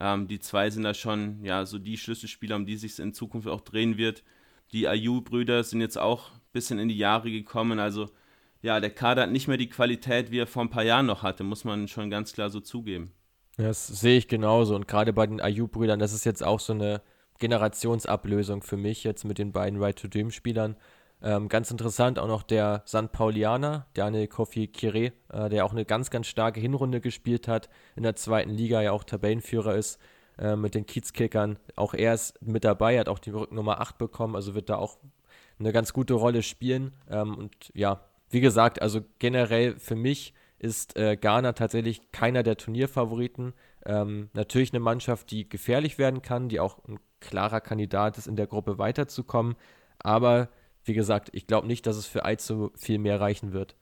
ähm, die zwei sind da schon ja so die Schlüsselspieler, um die sich in Zukunft auch drehen wird. Die Ayu-Brüder sind jetzt auch ein bisschen in die Jahre gekommen, also ja, der Kader hat nicht mehr die Qualität, wie er vor ein paar Jahren noch hatte, muss man schon ganz klar so zugeben. Das sehe ich genauso. Und gerade bei den Ayu-Brüdern, das ist jetzt auch so eine Generationsablösung für mich jetzt mit den beiden Right-to-Dream-Spielern. Ähm, ganz interessant auch noch der St. Paulianer, Daniel Kofi Kire, äh, der auch eine ganz, ganz starke Hinrunde gespielt hat, in der zweiten Liga ja auch Tabellenführer ist äh, mit den Kiezkickern. Auch er ist mit dabei, hat auch die Rücknummer 8 bekommen, also wird da auch eine ganz gute Rolle spielen. Ähm, und ja, wie gesagt, also generell für mich ist äh, Ghana tatsächlich keiner der Turnierfavoriten. Ähm, natürlich eine Mannschaft, die gefährlich werden kann, die auch ein klarer Kandidat ist, in der Gruppe weiterzukommen. Aber wie gesagt, ich glaube nicht, dass es für allzu viel mehr reichen wird.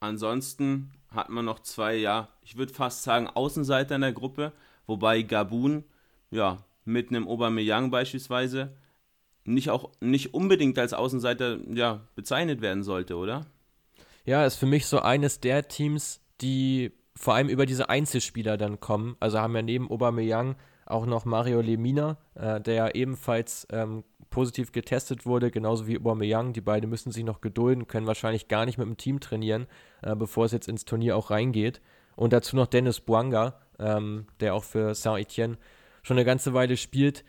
Ansonsten hat man noch zwei, ja, ich würde fast sagen, Außenseiter in der Gruppe, wobei Gabun, ja, mit einem Aubameyang beispielsweise nicht auch nicht unbedingt als Außenseiter ja, bezeichnet werden sollte, oder? Ja, ist für mich so eines der Teams, die vor allem über diese Einzelspieler dann kommen. Also haben wir neben Aubameyang auch noch Mario Lemina, äh, der ebenfalls ähm, positiv getestet wurde, genauso wie Aubameyang. Die beiden müssen sich noch gedulden, können wahrscheinlich gar nicht mit dem Team trainieren, äh, bevor es jetzt ins Turnier auch reingeht. Und dazu noch Dennis Buanga, ähm, der auch für Saint-Etienne schon eine ganze Weile spielt.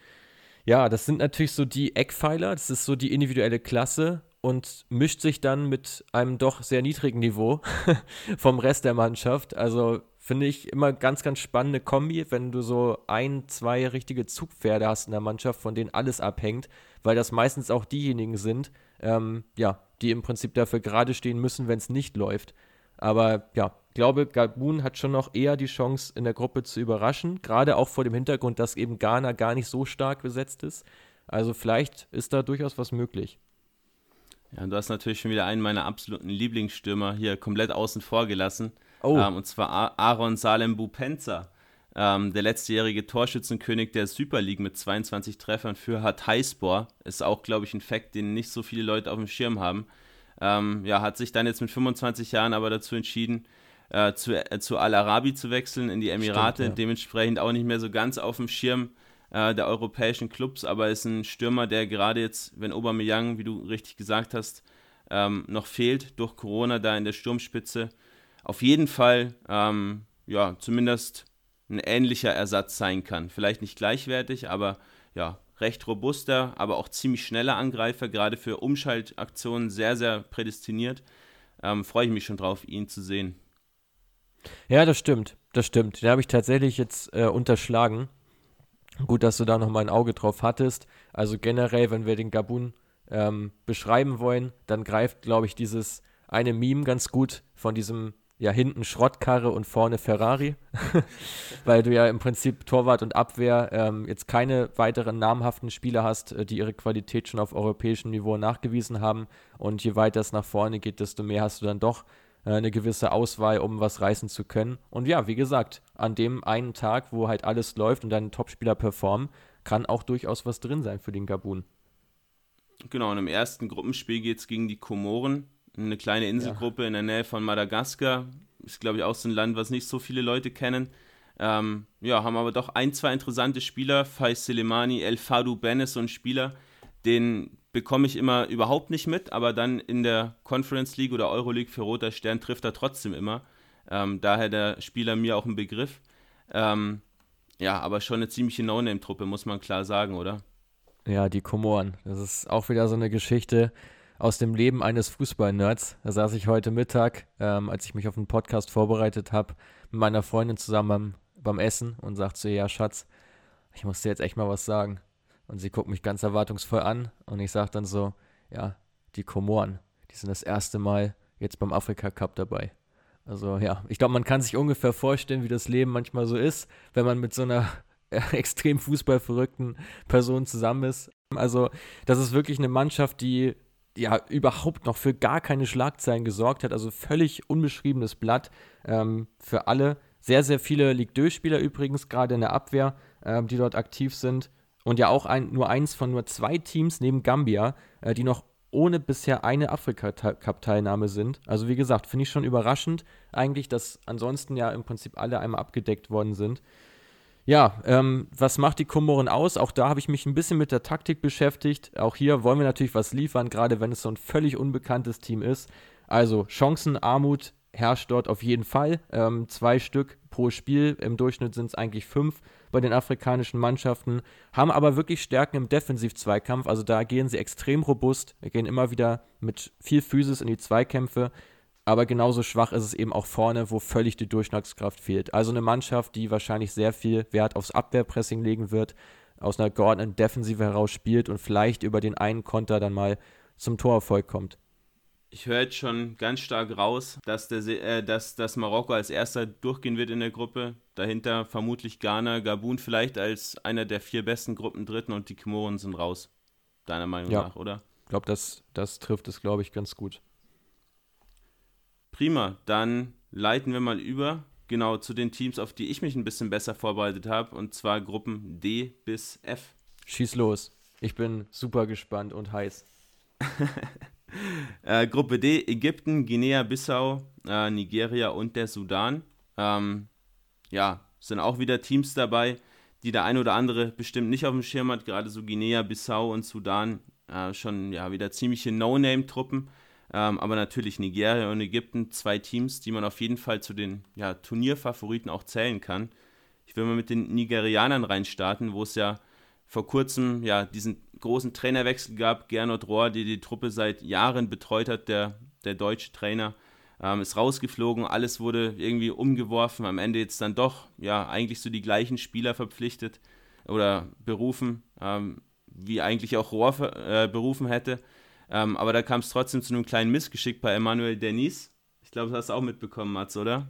Ja, das sind natürlich so die Eckpfeiler, das ist so die individuelle Klasse und mischt sich dann mit einem doch sehr niedrigen Niveau vom Rest der Mannschaft. Also finde ich immer ganz, ganz spannende Kombi, wenn du so ein, zwei richtige Zugpferde hast in der Mannschaft, von denen alles abhängt, weil das meistens auch diejenigen sind, ähm, ja, die im Prinzip dafür gerade stehen müssen, wenn es nicht läuft. Aber ja, glaube, Gabun hat schon noch eher die Chance, in der Gruppe zu überraschen, gerade auch vor dem Hintergrund, dass eben Ghana gar nicht so stark besetzt ist. Also vielleicht ist da durchaus was möglich. Ja, du hast natürlich schon wieder einen meiner absoluten Lieblingsstürmer hier komplett außen vor gelassen. Oh. Ähm, und zwar Aaron Salem Bupenza, ähm, der letztjährige Torschützenkönig der Super League mit 22 Treffern für Hatayspor. Ist auch, glaube ich, ein Fakt, den nicht so viele Leute auf dem Schirm haben. Ähm, ja, hat sich dann jetzt mit 25 Jahren aber dazu entschieden, äh, zu, äh, zu Al-Arabi zu wechseln in die Emirate. Stimmt, ja. Dementsprechend auch nicht mehr so ganz auf dem Schirm äh, der europäischen Clubs, aber ist ein Stürmer, der gerade jetzt, wenn Aubameyang, wie du richtig gesagt hast, ähm, noch fehlt durch Corona da in der Sturmspitze, auf jeden Fall ähm, ja zumindest ein ähnlicher Ersatz sein kann. Vielleicht nicht gleichwertig, aber ja, recht robuster, aber auch ziemlich schneller Angreifer, gerade für Umschaltaktionen sehr, sehr prädestiniert. Ähm, Freue ich mich schon drauf, ihn zu sehen. Ja, das stimmt, das stimmt. Den habe ich tatsächlich jetzt äh, unterschlagen. Gut, dass du da noch mal ein Auge drauf hattest. Also generell, wenn wir den Gabun ähm, beschreiben wollen, dann greift, glaube ich, dieses eine Meme ganz gut von diesem ja hinten Schrottkarre und vorne Ferrari, weil du ja im Prinzip Torwart und Abwehr ähm, jetzt keine weiteren namhaften Spieler hast, äh, die ihre Qualität schon auf europäischem Niveau nachgewiesen haben. Und je weiter es nach vorne geht, desto mehr hast du dann doch eine gewisse Auswahl, um was reißen zu können. Und ja, wie gesagt, an dem einen Tag, wo halt alles läuft und deine Topspieler performen, kann auch durchaus was drin sein für den Gabun. Genau, und im ersten Gruppenspiel geht es gegen die Komoren eine kleine Inselgruppe ja. in der Nähe von Madagaskar. Ist, glaube ich, auch so ein Land, was nicht so viele Leute kennen. Ähm, ja, haben aber doch ein, zwei interessante Spieler. Faiz Selemani, El Fadou Benes, so ein Spieler, den bekomme ich immer überhaupt nicht mit, aber dann in der Conference League oder Euroleague für Roter Stern trifft er trotzdem immer. Ähm, daher der Spieler mir auch ein Begriff. Ähm, ja, aber schon eine ziemliche No-Name-Truppe, muss man klar sagen, oder? Ja, die Komoren. Das ist auch wieder so eine Geschichte aus dem Leben eines Fußball-Nerds. Da saß ich heute Mittag, ähm, als ich mich auf den Podcast vorbereitet habe, mit meiner Freundin zusammen beim, beim Essen und sagte so, ja, Schatz, ich muss dir jetzt echt mal was sagen. Und sie guckt mich ganz erwartungsvoll an und ich sage dann so, ja, die Komoren, die sind das erste Mal jetzt beim Afrika Cup dabei. Also ja, ich glaube, man kann sich ungefähr vorstellen, wie das Leben manchmal so ist, wenn man mit so einer extrem fußballverrückten Person zusammen ist. Also das ist wirklich eine Mannschaft, die ja überhaupt noch für gar keine Schlagzeilen gesorgt hat. Also völlig unbeschriebenes Blatt ähm, für alle. Sehr, sehr viele Ligue 2-Spieler übrigens, gerade in der Abwehr, ähm, die dort aktiv sind. Und ja auch ein, nur eins von nur zwei Teams neben Gambia, äh, die noch ohne bisher eine Afrika-Cup-Teilnahme sind. Also wie gesagt, finde ich schon überraschend eigentlich, dass ansonsten ja im Prinzip alle einmal abgedeckt worden sind. Ja, ähm, was macht die Komoren aus? Auch da habe ich mich ein bisschen mit der Taktik beschäftigt. Auch hier wollen wir natürlich was liefern, gerade wenn es so ein völlig unbekanntes Team ist. Also Chancenarmut herrscht dort auf jeden Fall. Ähm, zwei Stück pro Spiel. Im Durchschnitt sind es eigentlich fünf bei den afrikanischen Mannschaften. Haben aber wirklich Stärken im Defensiv-Zweikampf. Also da gehen sie extrem robust, gehen immer wieder mit viel Physis in die Zweikämpfe. Aber genauso schwach ist es eben auch vorne, wo völlig die Durchschlagskraft fehlt. Also eine Mannschaft, die wahrscheinlich sehr viel Wert aufs Abwehrpressing legen wird, aus einer geordneten Defensive heraus spielt und vielleicht über den einen Konter dann mal zum Torerfolg kommt ich höre jetzt schon ganz stark raus, dass, der, äh, dass, dass Marokko als erster durchgehen wird in der Gruppe. Dahinter vermutlich Ghana, Gabun vielleicht als einer der vier besten Gruppen Dritten und die Komoren sind raus. Deiner Meinung ja. nach, oder? Ich glaube, das, das trifft es, glaube ich, ganz gut. Prima, dann leiten wir mal über, genau zu den Teams, auf die ich mich ein bisschen besser vorbereitet habe, und zwar Gruppen D bis F. Schieß los. Ich bin super gespannt und heiß. Äh, Gruppe D, Ägypten, Guinea-Bissau, äh, Nigeria und der Sudan. Ähm, ja, sind auch wieder Teams dabei, die der ein oder andere bestimmt nicht auf dem Schirm hat. Gerade so Guinea-Bissau und Sudan äh, schon ja, wieder ziemliche No-Name-Truppen. Ähm, aber natürlich Nigeria und Ägypten, zwei Teams, die man auf jeden Fall zu den ja, Turnierfavoriten auch zählen kann. Ich will mal mit den Nigerianern reinstarten, wo es ja vor kurzem ja diesen großen Trainerwechsel gab. Gernot Rohr, der die Truppe seit Jahren betreut hat, der, der deutsche Trainer, ähm, ist rausgeflogen. Alles wurde irgendwie umgeworfen. Am Ende jetzt dann doch ja eigentlich so die gleichen Spieler verpflichtet oder berufen, ähm, wie eigentlich auch Rohr äh, berufen hätte. Ähm, aber da kam es trotzdem zu einem kleinen Missgeschick bei Emmanuel Denis. Ich glaube, das hast du auch mitbekommen, Mats, oder?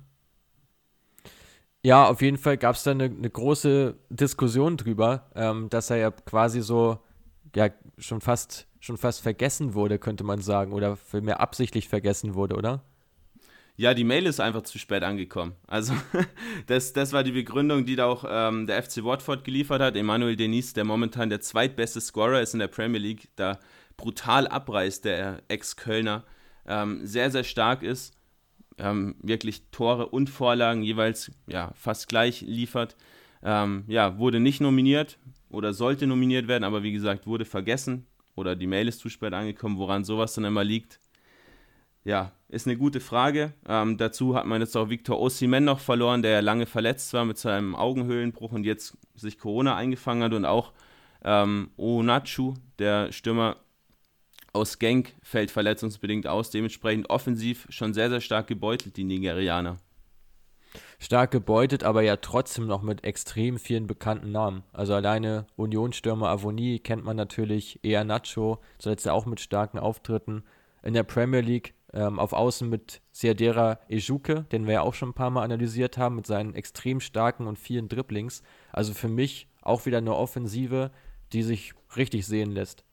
Ja, auf jeden Fall gab es da eine, eine, große Diskussion drüber, ähm, dass er ja quasi so, ja, schon fast, schon fast vergessen wurde, könnte man sagen, oder mehr absichtlich vergessen wurde, oder? Ja, die Mail ist einfach zu spät angekommen. Also, das, das war die Begründung, die da auch ähm, der FC Watford geliefert hat. Emmanuel Denis, der momentan der zweitbeste Scorer ist in der Premier League, da brutal abreißt, der Ex-Kölner, ähm, sehr, sehr stark ist ähm, wirklich Tore und Vorlagen jeweils ja, fast gleich liefert. Ähm, ja, wurde nicht nominiert oder sollte nominiert werden, aber wie gesagt, wurde vergessen oder die Mail ist zu spät angekommen, woran sowas dann immer liegt. Ja, ist eine gute Frage. Ähm, dazu hat man jetzt auch Victor Osimhen noch verloren, der lange verletzt war mit seinem Augenhöhlenbruch und jetzt sich Corona eingefangen hat und auch ähm, Onachu, der Stürmer aus Genk fällt verletzungsbedingt aus. Dementsprechend offensiv schon sehr, sehr stark gebeutelt, die Nigerianer. Stark gebeutet, aber ja trotzdem noch mit extrem vielen bekannten Namen. Also alleine Unionsstürmer Avoni kennt man natürlich, eher Nacho, zuletzt ja auch mit starken Auftritten. In der Premier League ähm, auf Außen mit Siadera Ejuke, den wir ja auch schon ein paar Mal analysiert haben, mit seinen extrem starken und vielen Dribblings. Also für mich auch wieder eine Offensive, die sich richtig sehen lässt.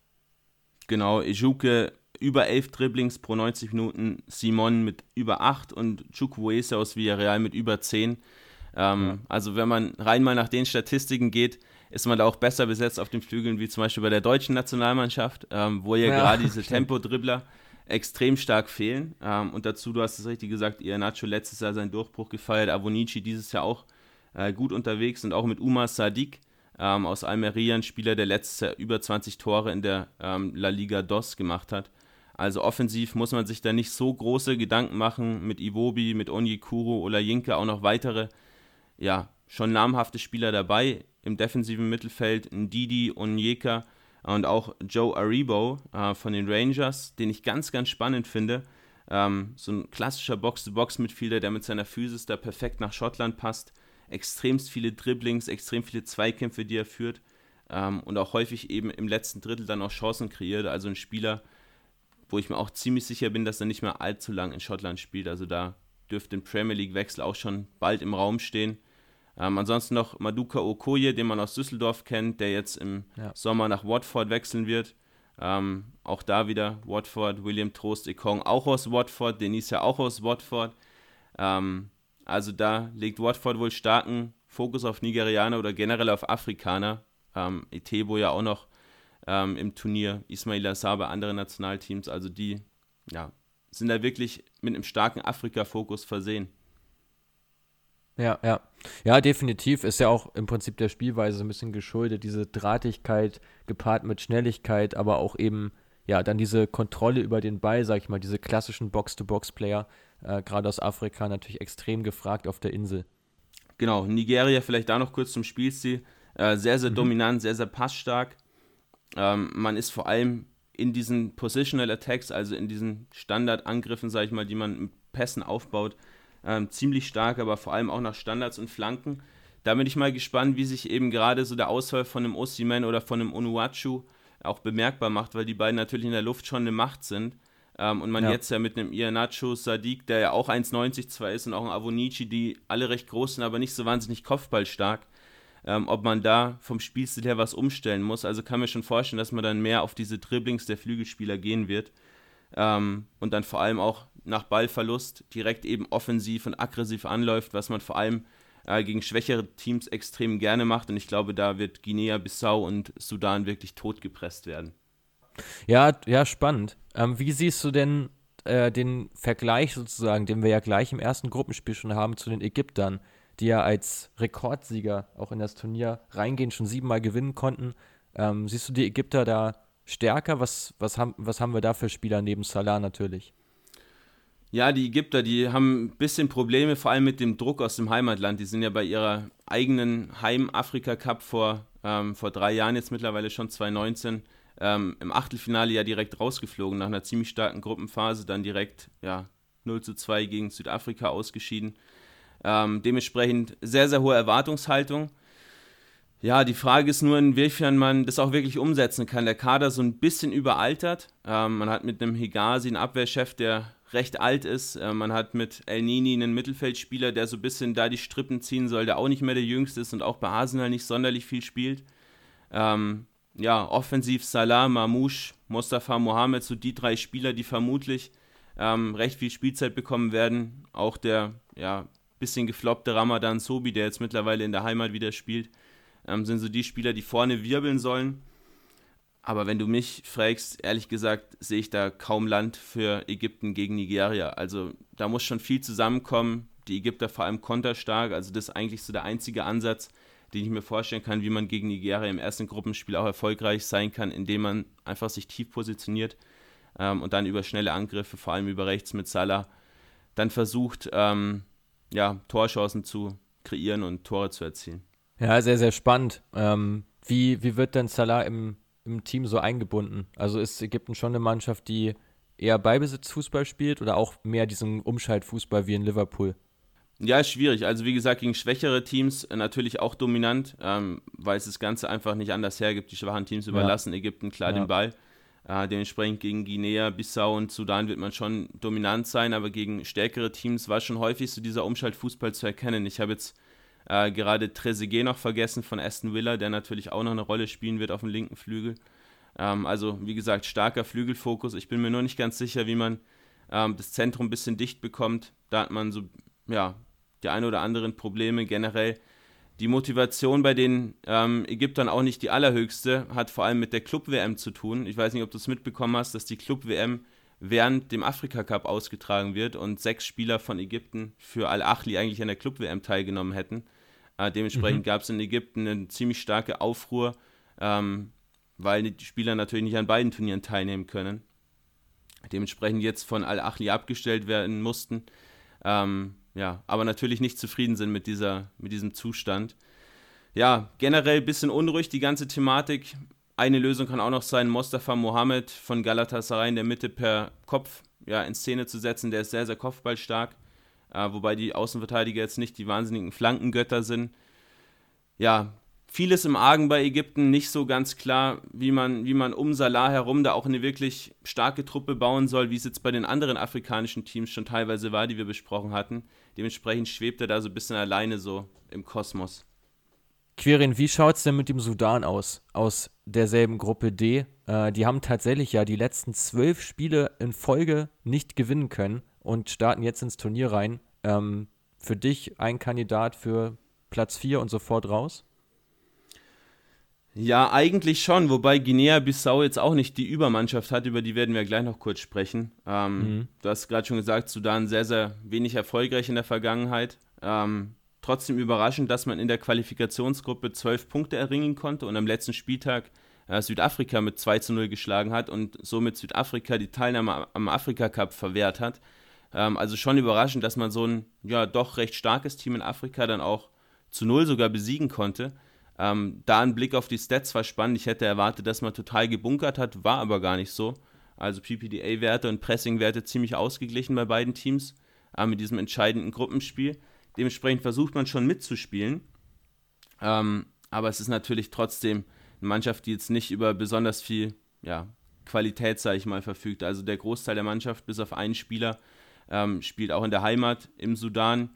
Genau, Ejuke über 11 Dribblings pro 90 Minuten, Simon mit über 8 und Chukwueze aus Villarreal mit über 10. Ähm, ja. Also wenn man rein mal nach den Statistiken geht, ist man da auch besser besetzt auf den Flügeln, wie zum Beispiel bei der deutschen Nationalmannschaft, ähm, wo ja, ja gerade diese Tempodribbler extrem stark fehlen. Ähm, und dazu, du hast es richtig gesagt, Ianacho letztes Jahr seinen Durchbruch gefeiert, Avonici dieses Jahr auch äh, gut unterwegs und auch mit Umar Sadiq ähm, aus Almeria, ein Spieler, der letztes Jahr über 20 Tore in der ähm, La Liga DOS gemacht hat. Also offensiv muss man sich da nicht so große Gedanken machen mit Iwobi, mit Onyekuru oder Jinke, auch noch weitere, ja, schon namhafte Spieler dabei im defensiven Mittelfeld, Ndidi, Onyeka und auch Joe Aribo äh, von den Rangers, den ich ganz, ganz spannend finde. Ähm, so ein klassischer Box-to-Box-Mitfielder, der mit seiner Physis da perfekt nach Schottland passt. Extremst viele Dribblings, extrem viele Zweikämpfe, die er führt. Ähm, und auch häufig eben im letzten Drittel dann auch Chancen kreiert. Also ein Spieler, wo ich mir auch ziemlich sicher bin, dass er nicht mehr allzu lang in Schottland spielt. Also da dürfte ein Premier League-Wechsel auch schon bald im Raum stehen. Ähm, ansonsten noch Maduka Okoye, den man aus Düsseldorf kennt, der jetzt im ja. Sommer nach Watford wechseln wird. Ähm, auch da wieder Watford, William Trost Ekong auch aus Watford, Denise ja auch aus Watford. Ähm, also da legt Watford wohl starken Fokus auf Nigerianer oder generell auf Afrikaner. Ähm, Etebo ja auch noch ähm, im Turnier, Ismail Assar andere Nationalteams, also die ja, sind da wirklich mit einem starken Afrika-Fokus versehen. Ja, ja. Ja, definitiv. Ist ja auch im Prinzip der Spielweise ein bisschen geschuldet. Diese Drahtigkeit gepaart mit Schnelligkeit, aber auch eben, ja, dann diese Kontrolle über den Ball, sag ich mal, diese klassischen Box-to-Box-Player, äh, gerade aus Afrika, natürlich extrem gefragt auf der Insel. Genau, Nigeria vielleicht da noch kurz zum Spielstil. Äh, sehr, sehr mhm. dominant, sehr, sehr passstark. Ähm, man ist vor allem in diesen Positional Attacks, also in diesen Standardangriffen, sag ich mal, die man mit Pässen aufbaut, ähm, ziemlich stark, aber vor allem auch nach Standards und Flanken. Da bin ich mal gespannt, wie sich eben gerade so der Ausfall von einem Osimen oder von einem Onuachu auch bemerkbar macht, weil die beiden natürlich in der Luft schon eine Macht sind. Ähm, und man ja. jetzt ja mit einem Ianacho Sadiq, der ja auch 1,90 zwar ist, und auch ein Avonici, die alle recht groß sind, aber nicht so wahnsinnig kopfballstark, ähm, ob man da vom Spielstil her was umstellen muss. Also kann mir schon vorstellen, dass man dann mehr auf diese Dribblings der Flügelspieler gehen wird. Ähm, und dann vor allem auch nach Ballverlust direkt eben offensiv und aggressiv anläuft, was man vor allem äh, gegen schwächere Teams extrem gerne macht. Und ich glaube, da wird Guinea-Bissau und Sudan wirklich totgepresst werden. Ja, ja, spannend. Ähm, wie siehst du denn äh, den Vergleich sozusagen, den wir ja gleich im ersten Gruppenspiel schon haben, zu den Ägyptern, die ja als Rekordsieger auch in das Turnier reingehen, schon siebenmal gewinnen konnten? Ähm, siehst du die Ägypter da stärker? Was, was, haben, was haben wir da für Spieler neben Salah natürlich? Ja, die Ägypter, die haben ein bisschen Probleme, vor allem mit dem Druck aus dem Heimatland. Die sind ja bei ihrer eigenen Heim-Afrika-Cup vor, ähm, vor drei Jahren jetzt mittlerweile schon 2019 ähm, im Achtelfinale ja direkt rausgeflogen, nach einer ziemlich starken Gruppenphase, dann direkt ja, 0 zu 2 gegen Südafrika ausgeschieden. Ähm, dementsprechend sehr, sehr hohe Erwartungshaltung. Ja, die Frage ist nur, inwiefern man das auch wirklich umsetzen kann. Der Kader so ein bisschen überaltert. Ähm, man hat mit einem Higazi einen Abwehrchef, der recht alt ist. Äh, man hat mit El Nini einen Mittelfeldspieler, der so ein bisschen da die Strippen ziehen soll, der auch nicht mehr der Jüngste ist und auch bei Arsenal nicht sonderlich viel spielt. Ähm, ja, offensiv Salah, Mamouche, Mustafa Mohamed, so die drei Spieler, die vermutlich ähm, recht viel Spielzeit bekommen werden. Auch der ja, bisschen gefloppte Ramadan Sobi, der jetzt mittlerweile in der Heimat wieder spielt, ähm, sind so die Spieler, die vorne wirbeln sollen. Aber wenn du mich fragst, ehrlich gesagt, sehe ich da kaum Land für Ägypten gegen Nigeria. Also da muss schon viel zusammenkommen. Die Ägypter vor allem konterstark. Also das ist eigentlich so der einzige Ansatz, den ich mir vorstellen kann, wie man gegen Nigeria im ersten Gruppenspiel auch erfolgreich sein kann, indem man einfach sich tief positioniert ähm, und dann über schnelle Angriffe, vor allem über rechts mit Salah, dann versucht, ähm, ja, Torchancen zu kreieren und Tore zu erzielen. Ja, sehr, sehr spannend. Ähm, wie, wie wird denn Salah im im Team so eingebunden? Also ist Ägypten schon eine Mannschaft, die eher Beibesitzfußball spielt oder auch mehr diesen Umschaltfußball wie in Liverpool? Ja, ist schwierig. Also wie gesagt, gegen schwächere Teams äh, natürlich auch dominant, ähm, weil es das Ganze einfach nicht anders hergibt. Die schwachen Teams überlassen ja. Ägypten klar ja. den Ball. Äh, dementsprechend gegen Guinea, Bissau und Sudan wird man schon dominant sein, aber gegen stärkere Teams war schon häufig so dieser Umschaltfußball zu erkennen. Ich habe jetzt äh, gerade Trezeguet noch vergessen von Aston Villa, der natürlich auch noch eine Rolle spielen wird auf dem linken Flügel. Ähm, also, wie gesagt, starker Flügelfokus. Ich bin mir nur nicht ganz sicher, wie man ähm, das Zentrum ein bisschen dicht bekommt. Da hat man so, ja, die ein oder anderen Probleme generell. Die Motivation bei den ähm, Ägyptern auch nicht die allerhöchste, hat vor allem mit der Club-WM zu tun. Ich weiß nicht, ob du es mitbekommen hast, dass die Club-WM während dem Afrika Cup ausgetragen wird und sechs Spieler von Ägypten für Al-Achli eigentlich an der Club-WM teilgenommen hätten. Äh, dementsprechend mhm. gab es in Ägypten eine ziemlich starke Aufruhr, ähm, weil die Spieler natürlich nicht an beiden Turnieren teilnehmen können. Dementsprechend jetzt von Al-Achli abgestellt werden mussten. Ähm, ja, aber natürlich nicht zufrieden sind mit, dieser, mit diesem Zustand. Ja, generell ein bisschen unruhig die ganze Thematik. Eine Lösung kann auch noch sein, Mostafa Mohamed von Galatasaray in der Mitte per Kopf ja, in Szene zu setzen. Der ist sehr, sehr kopfballstark, äh, wobei die Außenverteidiger jetzt nicht die wahnsinnigen Flankengötter sind. Ja, vieles im Argen bei Ägypten, nicht so ganz klar, wie man, wie man um Salah herum da auch eine wirklich starke Truppe bauen soll, wie es jetzt bei den anderen afrikanischen Teams schon teilweise war, die wir besprochen hatten. Dementsprechend schwebt er da so ein bisschen alleine so im Kosmos. Quirin, wie schaut es denn mit dem Sudan aus, aus derselben Gruppe D? Äh, die haben tatsächlich ja die letzten zwölf Spiele in Folge nicht gewinnen können und starten jetzt ins Turnier rein. Ähm, für dich ein Kandidat für Platz 4 und sofort raus? Ja, eigentlich schon, wobei Guinea-Bissau jetzt auch nicht die Übermannschaft hat, über die werden wir gleich noch kurz sprechen. Ähm, mhm. Du hast gerade schon gesagt, Sudan sehr, sehr wenig erfolgreich in der Vergangenheit. Ähm, trotzdem überraschend, dass man in der Qualifikationsgruppe zwölf Punkte erringen konnte und am letzten Spieltag äh, Südafrika mit 2 zu 0 geschlagen hat und somit Südafrika die Teilnahme am Afrika Cup verwehrt hat. Ähm, also schon überraschend, dass man so ein ja doch recht starkes Team in Afrika dann auch zu null sogar besiegen konnte. Ähm, da ein Blick auf die Stats war spannend. Ich hätte erwartet, dass man total gebunkert hat, war aber gar nicht so. Also PPDA-Werte und Pressing-Werte ziemlich ausgeglichen bei beiden Teams äh, mit diesem entscheidenden Gruppenspiel. Dementsprechend versucht man schon mitzuspielen. Ähm, aber es ist natürlich trotzdem eine Mannschaft, die jetzt nicht über besonders viel ja, Qualität, sage ich mal, verfügt. Also der Großteil der Mannschaft, bis auf einen Spieler, ähm, spielt auch in der Heimat im Sudan.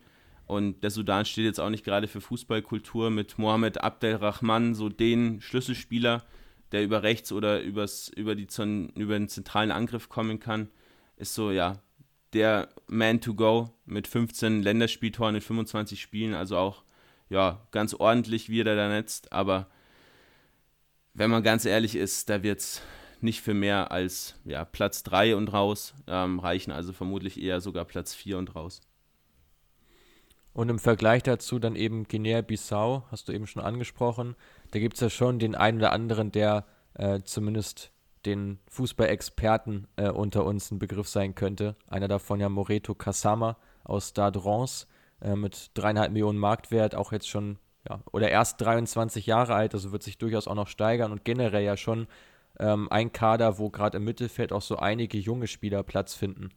Und der Sudan steht jetzt auch nicht gerade für Fußballkultur mit Mohamed Abdelrahman, so den Schlüsselspieler, der über rechts oder übers, über, die, über den zentralen Angriff kommen kann, ist so, ja, der Man to go mit 15 Länderspieltoren in 25 Spielen, also auch, ja, ganz ordentlich, wie er da netzt, aber wenn man ganz ehrlich ist, da wird es nicht für mehr als ja, Platz 3 und raus. Ähm, reichen, also vermutlich eher sogar Platz 4 und raus. Und im Vergleich dazu dann eben Guinea-Bissau, hast du eben schon angesprochen. Da gibt es ja schon den einen oder anderen, der äh, zumindest den Fußballexperten äh, unter uns ein Begriff sein könnte. Einer davon ja Moreto Kasama aus Stade Reims äh, mit dreieinhalb Millionen Marktwert, auch jetzt schon, ja, oder erst 23 Jahre alt, also wird sich durchaus auch noch steigern und generell ja schon ähm, ein Kader, wo gerade im Mittelfeld auch so einige junge Spieler Platz finden.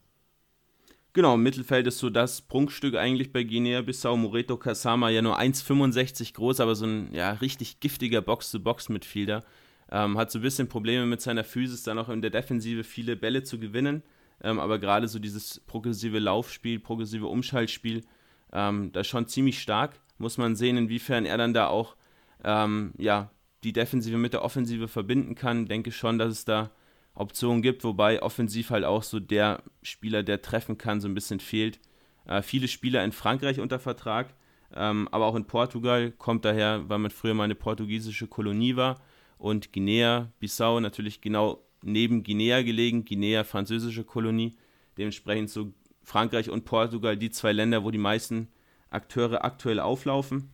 Genau, im Mittelfeld ist so das Prunkstück eigentlich bei Guinea-Bissau. Moreto Kasama ja nur 1,65 groß, aber so ein ja, richtig giftiger Box-to-Box-Mitfielder. Ähm, hat so ein bisschen Probleme mit seiner Physis, dann auch in der Defensive viele Bälle zu gewinnen. Ähm, aber gerade so dieses progressive Laufspiel, progressive Umschaltspiel, ähm, da schon ziemlich stark. Muss man sehen, inwiefern er dann da auch ähm, ja, die Defensive mit der Offensive verbinden kann. Denke schon, dass es da Optionen gibt, wobei offensiv halt auch so der Spieler, der treffen kann, so ein bisschen fehlt. Äh, viele Spieler in Frankreich unter Vertrag, ähm, aber auch in Portugal kommt daher, weil man früher mal eine portugiesische Kolonie war und Guinea, Bissau natürlich genau neben Guinea gelegen, Guinea französische Kolonie, dementsprechend so Frankreich und Portugal die zwei Länder, wo die meisten Akteure aktuell auflaufen.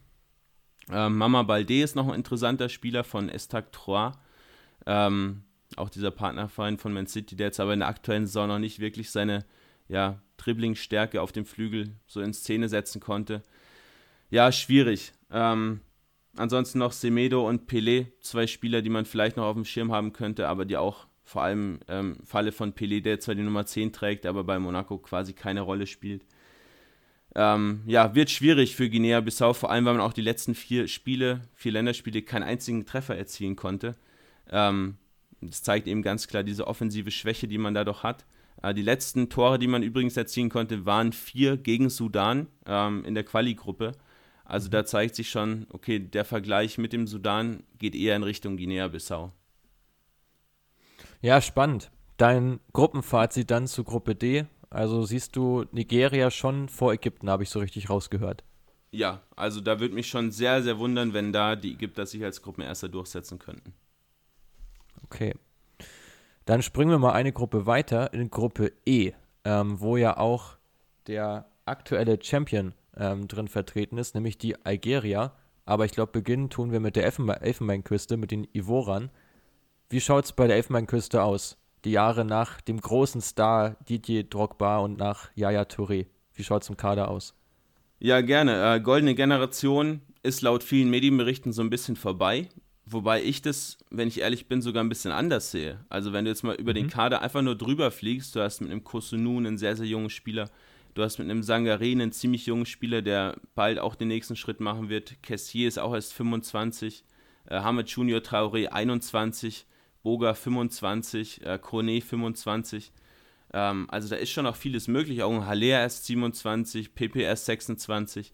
Ähm, Mama Balde ist noch ein interessanter Spieler von Estac Troyes. Ähm, auch dieser Partnerverein von Man City, der jetzt aber in der aktuellen Saison noch nicht wirklich seine ja, Dribbling-Stärke auf dem Flügel so in Szene setzen konnte. Ja, schwierig. Ähm, ansonsten noch Semedo und Pelé, zwei Spieler, die man vielleicht noch auf dem Schirm haben könnte, aber die auch vor allem ähm, Falle von Pelé, der zwar die Nummer 10 trägt, aber bei Monaco quasi keine Rolle spielt. Ähm, ja, wird schwierig für Guinea-Bissau, vor allem weil man auch die letzten vier Spiele, vier Länderspiele, keinen einzigen Treffer erzielen konnte. Ähm, das zeigt eben ganz klar diese offensive Schwäche, die man da doch hat. Äh, die letzten Tore, die man übrigens erzielen konnte, waren vier gegen Sudan ähm, in der Quali-Gruppe. Also da zeigt sich schon, okay, der Vergleich mit dem Sudan geht eher in Richtung Guinea-Bissau. Ja, spannend. Dein Gruppenfazit dann zu Gruppe D. Also siehst du Nigeria schon vor Ägypten, habe ich so richtig rausgehört. Ja, also da würde mich schon sehr, sehr wundern, wenn da die Ägypter sich als Gruppenerster durchsetzen könnten. Okay. Dann springen wir mal eine Gruppe weiter in Gruppe E, ähm, wo ja auch der aktuelle Champion ähm, drin vertreten ist, nämlich die Algeria. Aber ich glaube, beginnen tun wir mit der Elfenbe Elfenbeinküste, mit den Ivoran. Wie schaut es bei der Elfenbeinküste aus? Die Jahre nach dem großen Star Didier Drogba und nach Yaya Touré. Wie schaut es im Kader aus? Ja, gerne. Äh, goldene Generation ist laut vielen Medienberichten so ein bisschen vorbei. Wobei ich das, wenn ich ehrlich bin, sogar ein bisschen anders sehe. Also wenn du jetzt mal über mhm. den Kader einfach nur drüber fliegst, du hast mit einem Kosunu einen sehr, sehr jungen Spieler, du hast mit einem Sangare einen ziemlich jungen Spieler, der bald auch den nächsten Schritt machen wird. Kessier ist auch erst 25, äh, Hamed Junior Traoré 21, Boga 25, äh, Krone 25. Ähm, also da ist schon noch vieles möglich. Auch ein Haller erst 27, PPS 26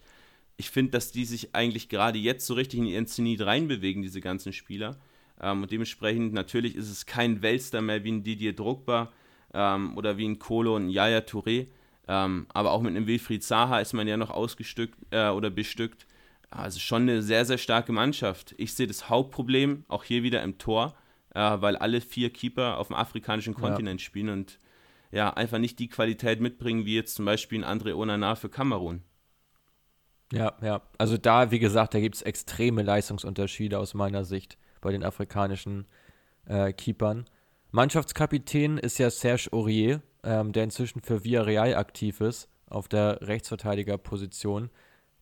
ich finde, dass die sich eigentlich gerade jetzt so richtig in ihren Zenit reinbewegen, diese ganzen Spieler. Ähm, und dementsprechend, natürlich ist es kein Weltstar mehr wie ein Didier Drogba ähm, oder wie ein Kolo und ein Yaya Touré. Ähm, aber auch mit einem Wilfried Zaha ist man ja noch ausgestückt äh, oder bestückt. Also schon eine sehr, sehr starke Mannschaft. Ich sehe das Hauptproblem auch hier wieder im Tor, äh, weil alle vier Keeper auf dem afrikanischen Kontinent ja. spielen und ja, einfach nicht die Qualität mitbringen, wie jetzt zum Beispiel ein André Onana für Kamerun. Ja, ja. Also da, wie gesagt, da gibt es extreme Leistungsunterschiede aus meiner Sicht bei den afrikanischen äh, Keepern. Mannschaftskapitän ist ja Serge Aurier, ähm, der inzwischen für Villarreal aktiv ist, auf der Rechtsverteidigerposition.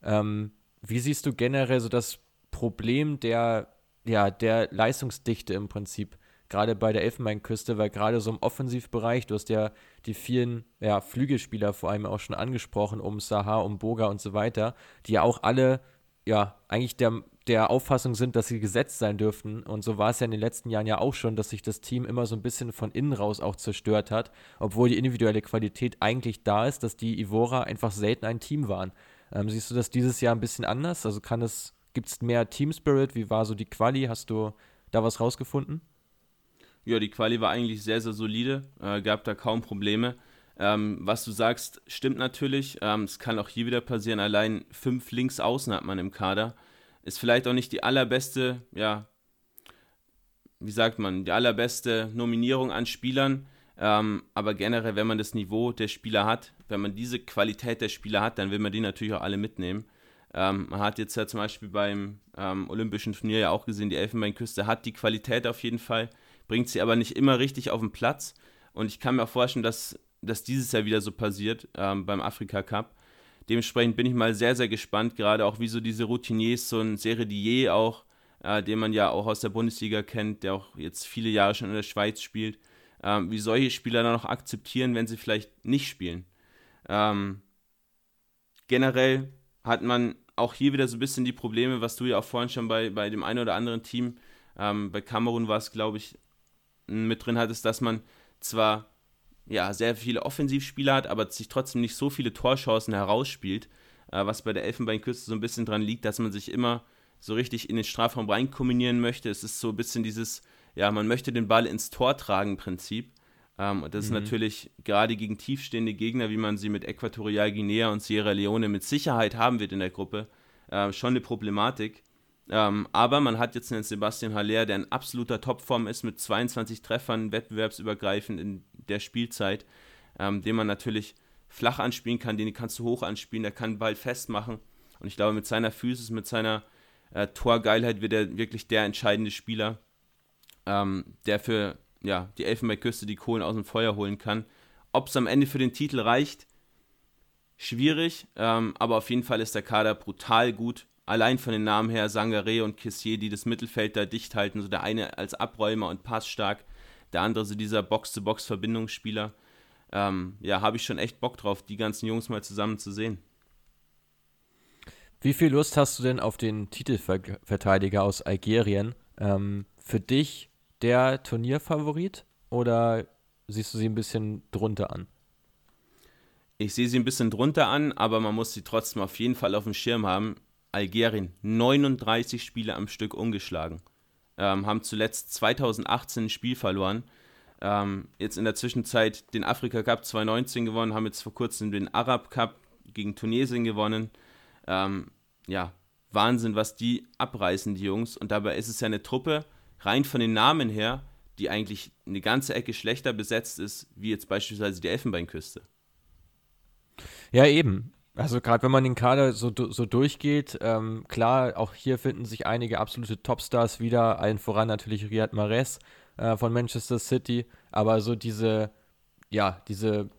Ähm, wie siehst du generell so das Problem der, ja, der Leistungsdichte im Prinzip gerade bei der Elfenbeinküste, weil gerade so im Offensivbereich, du hast ja die vielen ja, Flügelspieler vor allem auch schon angesprochen, um Sahar, um Boga und so weiter, die ja auch alle ja eigentlich der, der Auffassung sind, dass sie gesetzt sein dürften. Und so war es ja in den letzten Jahren ja auch schon, dass sich das Team immer so ein bisschen von innen raus auch zerstört hat, obwohl die individuelle Qualität eigentlich da ist, dass die Ivora einfach selten ein Team waren. Ähm, siehst du das dieses Jahr ein bisschen anders? Also kann es, gibt es mehr Team Spirit? Wie war so die Quali? Hast du da was rausgefunden? Ja, die Quali war eigentlich sehr, sehr solide, äh, gab da kaum Probleme. Ähm, was du sagst, stimmt natürlich. Ähm, es kann auch hier wieder passieren. Allein fünf Linksaußen hat man im Kader. Ist vielleicht auch nicht die allerbeste, ja, wie sagt man, die allerbeste Nominierung an Spielern. Ähm, aber generell, wenn man das Niveau der Spieler hat, wenn man diese Qualität der Spieler hat, dann will man die natürlich auch alle mitnehmen. Ähm, man hat jetzt ja zum Beispiel beim ähm, Olympischen Turnier ja auch gesehen, die Elfenbeinküste hat die Qualität auf jeden Fall bringt sie aber nicht immer richtig auf den Platz. Und ich kann mir auch vorstellen, dass, dass dieses Jahr wieder so passiert ähm, beim Afrika Cup. Dementsprechend bin ich mal sehr, sehr gespannt, gerade auch wie so diese Routiniers, so ein Seredier auch, äh, den man ja auch aus der Bundesliga kennt, der auch jetzt viele Jahre schon in der Schweiz spielt, äh, wie solche Spieler dann noch akzeptieren, wenn sie vielleicht nicht spielen. Ähm, generell hat man auch hier wieder so ein bisschen die Probleme, was du ja auch vorhin schon bei, bei dem einen oder anderen Team, ähm, bei Kamerun war es, glaube ich, mit drin hat, ist, dass man zwar ja, sehr viele Offensivspieler hat, aber sich trotzdem nicht so viele Torchancen herausspielt, äh, was bei der Elfenbeinküste so ein bisschen dran liegt, dass man sich immer so richtig in den Strafraum rein kombinieren möchte. Es ist so ein bisschen dieses, ja, man möchte den Ball ins Tor tragen Prinzip. Ähm, und das mhm. ist natürlich gerade gegen tiefstehende Gegner, wie man sie mit Äquatorial Guinea und Sierra Leone mit Sicherheit haben wird in der Gruppe, äh, schon eine Problematik. Ähm, aber man hat jetzt einen Sebastian Haller, der in absoluter Topform ist, mit 22 Treffern wettbewerbsübergreifend in der Spielzeit, ähm, den man natürlich flach anspielen kann, den kannst du hoch anspielen, der kann Ball festmachen. Und ich glaube, mit seiner Physis, mit seiner äh, Torgeilheit wird er wirklich der entscheidende Spieler, ähm, der für ja, die Elfenbeinküste die Kohlen aus dem Feuer holen kann. Ob es am Ende für den Titel reicht, schwierig, ähm, aber auf jeden Fall ist der Kader brutal gut allein von den Namen her Sangare und Kissier, die das Mittelfeld da dicht halten. So der eine als Abräumer und passstark, der andere so dieser Box-to-Box-Verbindungsspieler. Ähm, ja, habe ich schon echt Bock drauf, die ganzen Jungs mal zusammen zu sehen. Wie viel Lust hast du denn auf den Titelverteidiger aus Algerien? Ähm, für dich der Turnierfavorit oder siehst du sie ein bisschen drunter an? Ich sehe sie ein bisschen drunter an, aber man muss sie trotzdem auf jeden Fall auf dem Schirm haben. Algerien 39 Spiele am Stück ungeschlagen. Ähm, haben zuletzt 2018 ein Spiel verloren. Ähm, jetzt in der Zwischenzeit den Afrika Cup 2019 gewonnen, haben jetzt vor kurzem den Arab Cup gegen Tunesien gewonnen. Ähm, ja, Wahnsinn, was die abreißen, die Jungs. Und dabei ist es ja eine Truppe, rein von den Namen her, die eigentlich eine ganze Ecke schlechter besetzt ist, wie jetzt beispielsweise die Elfenbeinküste. Ja, eben. Also gerade wenn man den Kader so, so durchgeht, ähm, klar, auch hier finden sich einige absolute Topstars wieder, allen voran natürlich Riyad Mahrez äh, von Manchester City, aber so diese, ja, diese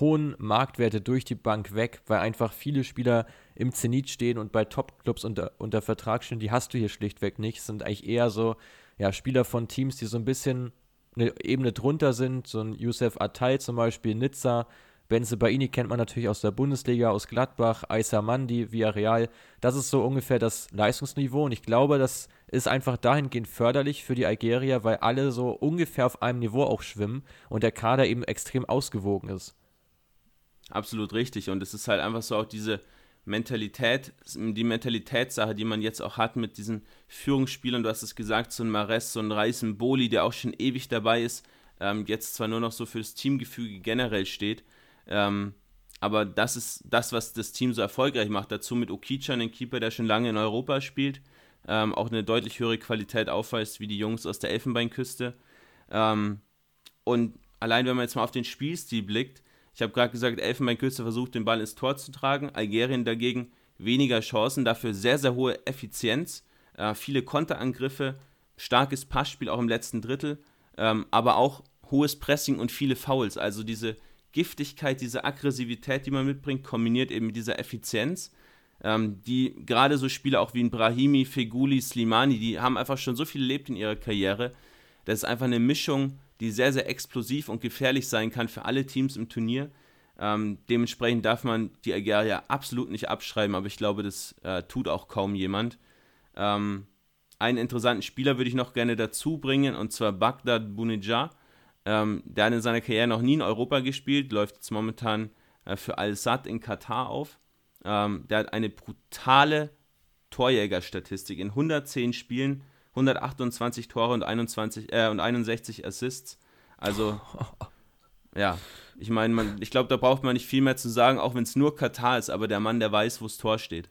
hohen Marktwerte durch die Bank weg, weil einfach viele Spieler im Zenit stehen und bei Topclubs unter, unter Vertrag stehen, die hast du hier schlichtweg nicht. Sind eigentlich eher so ja, Spieler von Teams, die so ein bisschen eine Ebene drunter sind, so ein Youssef Attal zum Beispiel, Nizza, Benze Baini kennt man natürlich aus der Bundesliga, aus Gladbach, Aisa Mandi, Villarreal. Das ist so ungefähr das Leistungsniveau und ich glaube, das ist einfach dahingehend förderlich für die Algerier, weil alle so ungefähr auf einem Niveau auch schwimmen und der Kader eben extrem ausgewogen ist. Absolut richtig und es ist halt einfach so auch diese Mentalität, die Mentalitätssache, die man jetzt auch hat mit diesen Führungsspielern, du hast es gesagt, so ein Mares, so ein Reisen Boli, der auch schon ewig dabei ist, ähm, jetzt zwar nur noch so für das Teamgefüge generell steht, ähm, aber das ist das, was das Team so erfolgreich macht. Dazu mit Okicha, einen Keeper, der schon lange in Europa spielt, ähm, auch eine deutlich höhere Qualität aufweist wie die Jungs aus der Elfenbeinküste. Ähm, und allein wenn man jetzt mal auf den Spielstil blickt, ich habe gerade gesagt, Elfenbeinküste versucht, den Ball ins Tor zu tragen, Algerien dagegen weniger Chancen, dafür sehr, sehr hohe Effizienz, äh, viele Konterangriffe, starkes Passspiel auch im letzten Drittel, ähm, aber auch hohes Pressing und viele Fouls. Also diese Giftigkeit, diese Aggressivität, die man mitbringt, kombiniert eben mit dieser Effizienz, ähm, die gerade so Spieler auch wie ein Brahimi, Feguli, Slimani, die haben einfach schon so viel erlebt in ihrer Karriere. Das ist einfach eine Mischung, die sehr, sehr explosiv und gefährlich sein kann für alle Teams im Turnier. Ähm, dementsprechend darf man die Algerier absolut nicht abschreiben, aber ich glaube, das äh, tut auch kaum jemand. Ähm, einen interessanten Spieler würde ich noch gerne dazu bringen, und zwar Bagdad Bounedjah. Ähm, der hat in seiner Karriere noch nie in Europa gespielt, läuft jetzt momentan äh, für Al-Sad in Katar auf. Ähm, der hat eine brutale Torjägerstatistik. In 110 Spielen 128 Tore und, 21, äh, und 61 Assists. Also, ja, ich meine, ich glaube, da braucht man nicht viel mehr zu sagen, auch wenn es nur Katar ist, aber der Mann, der weiß, wo das Tor steht.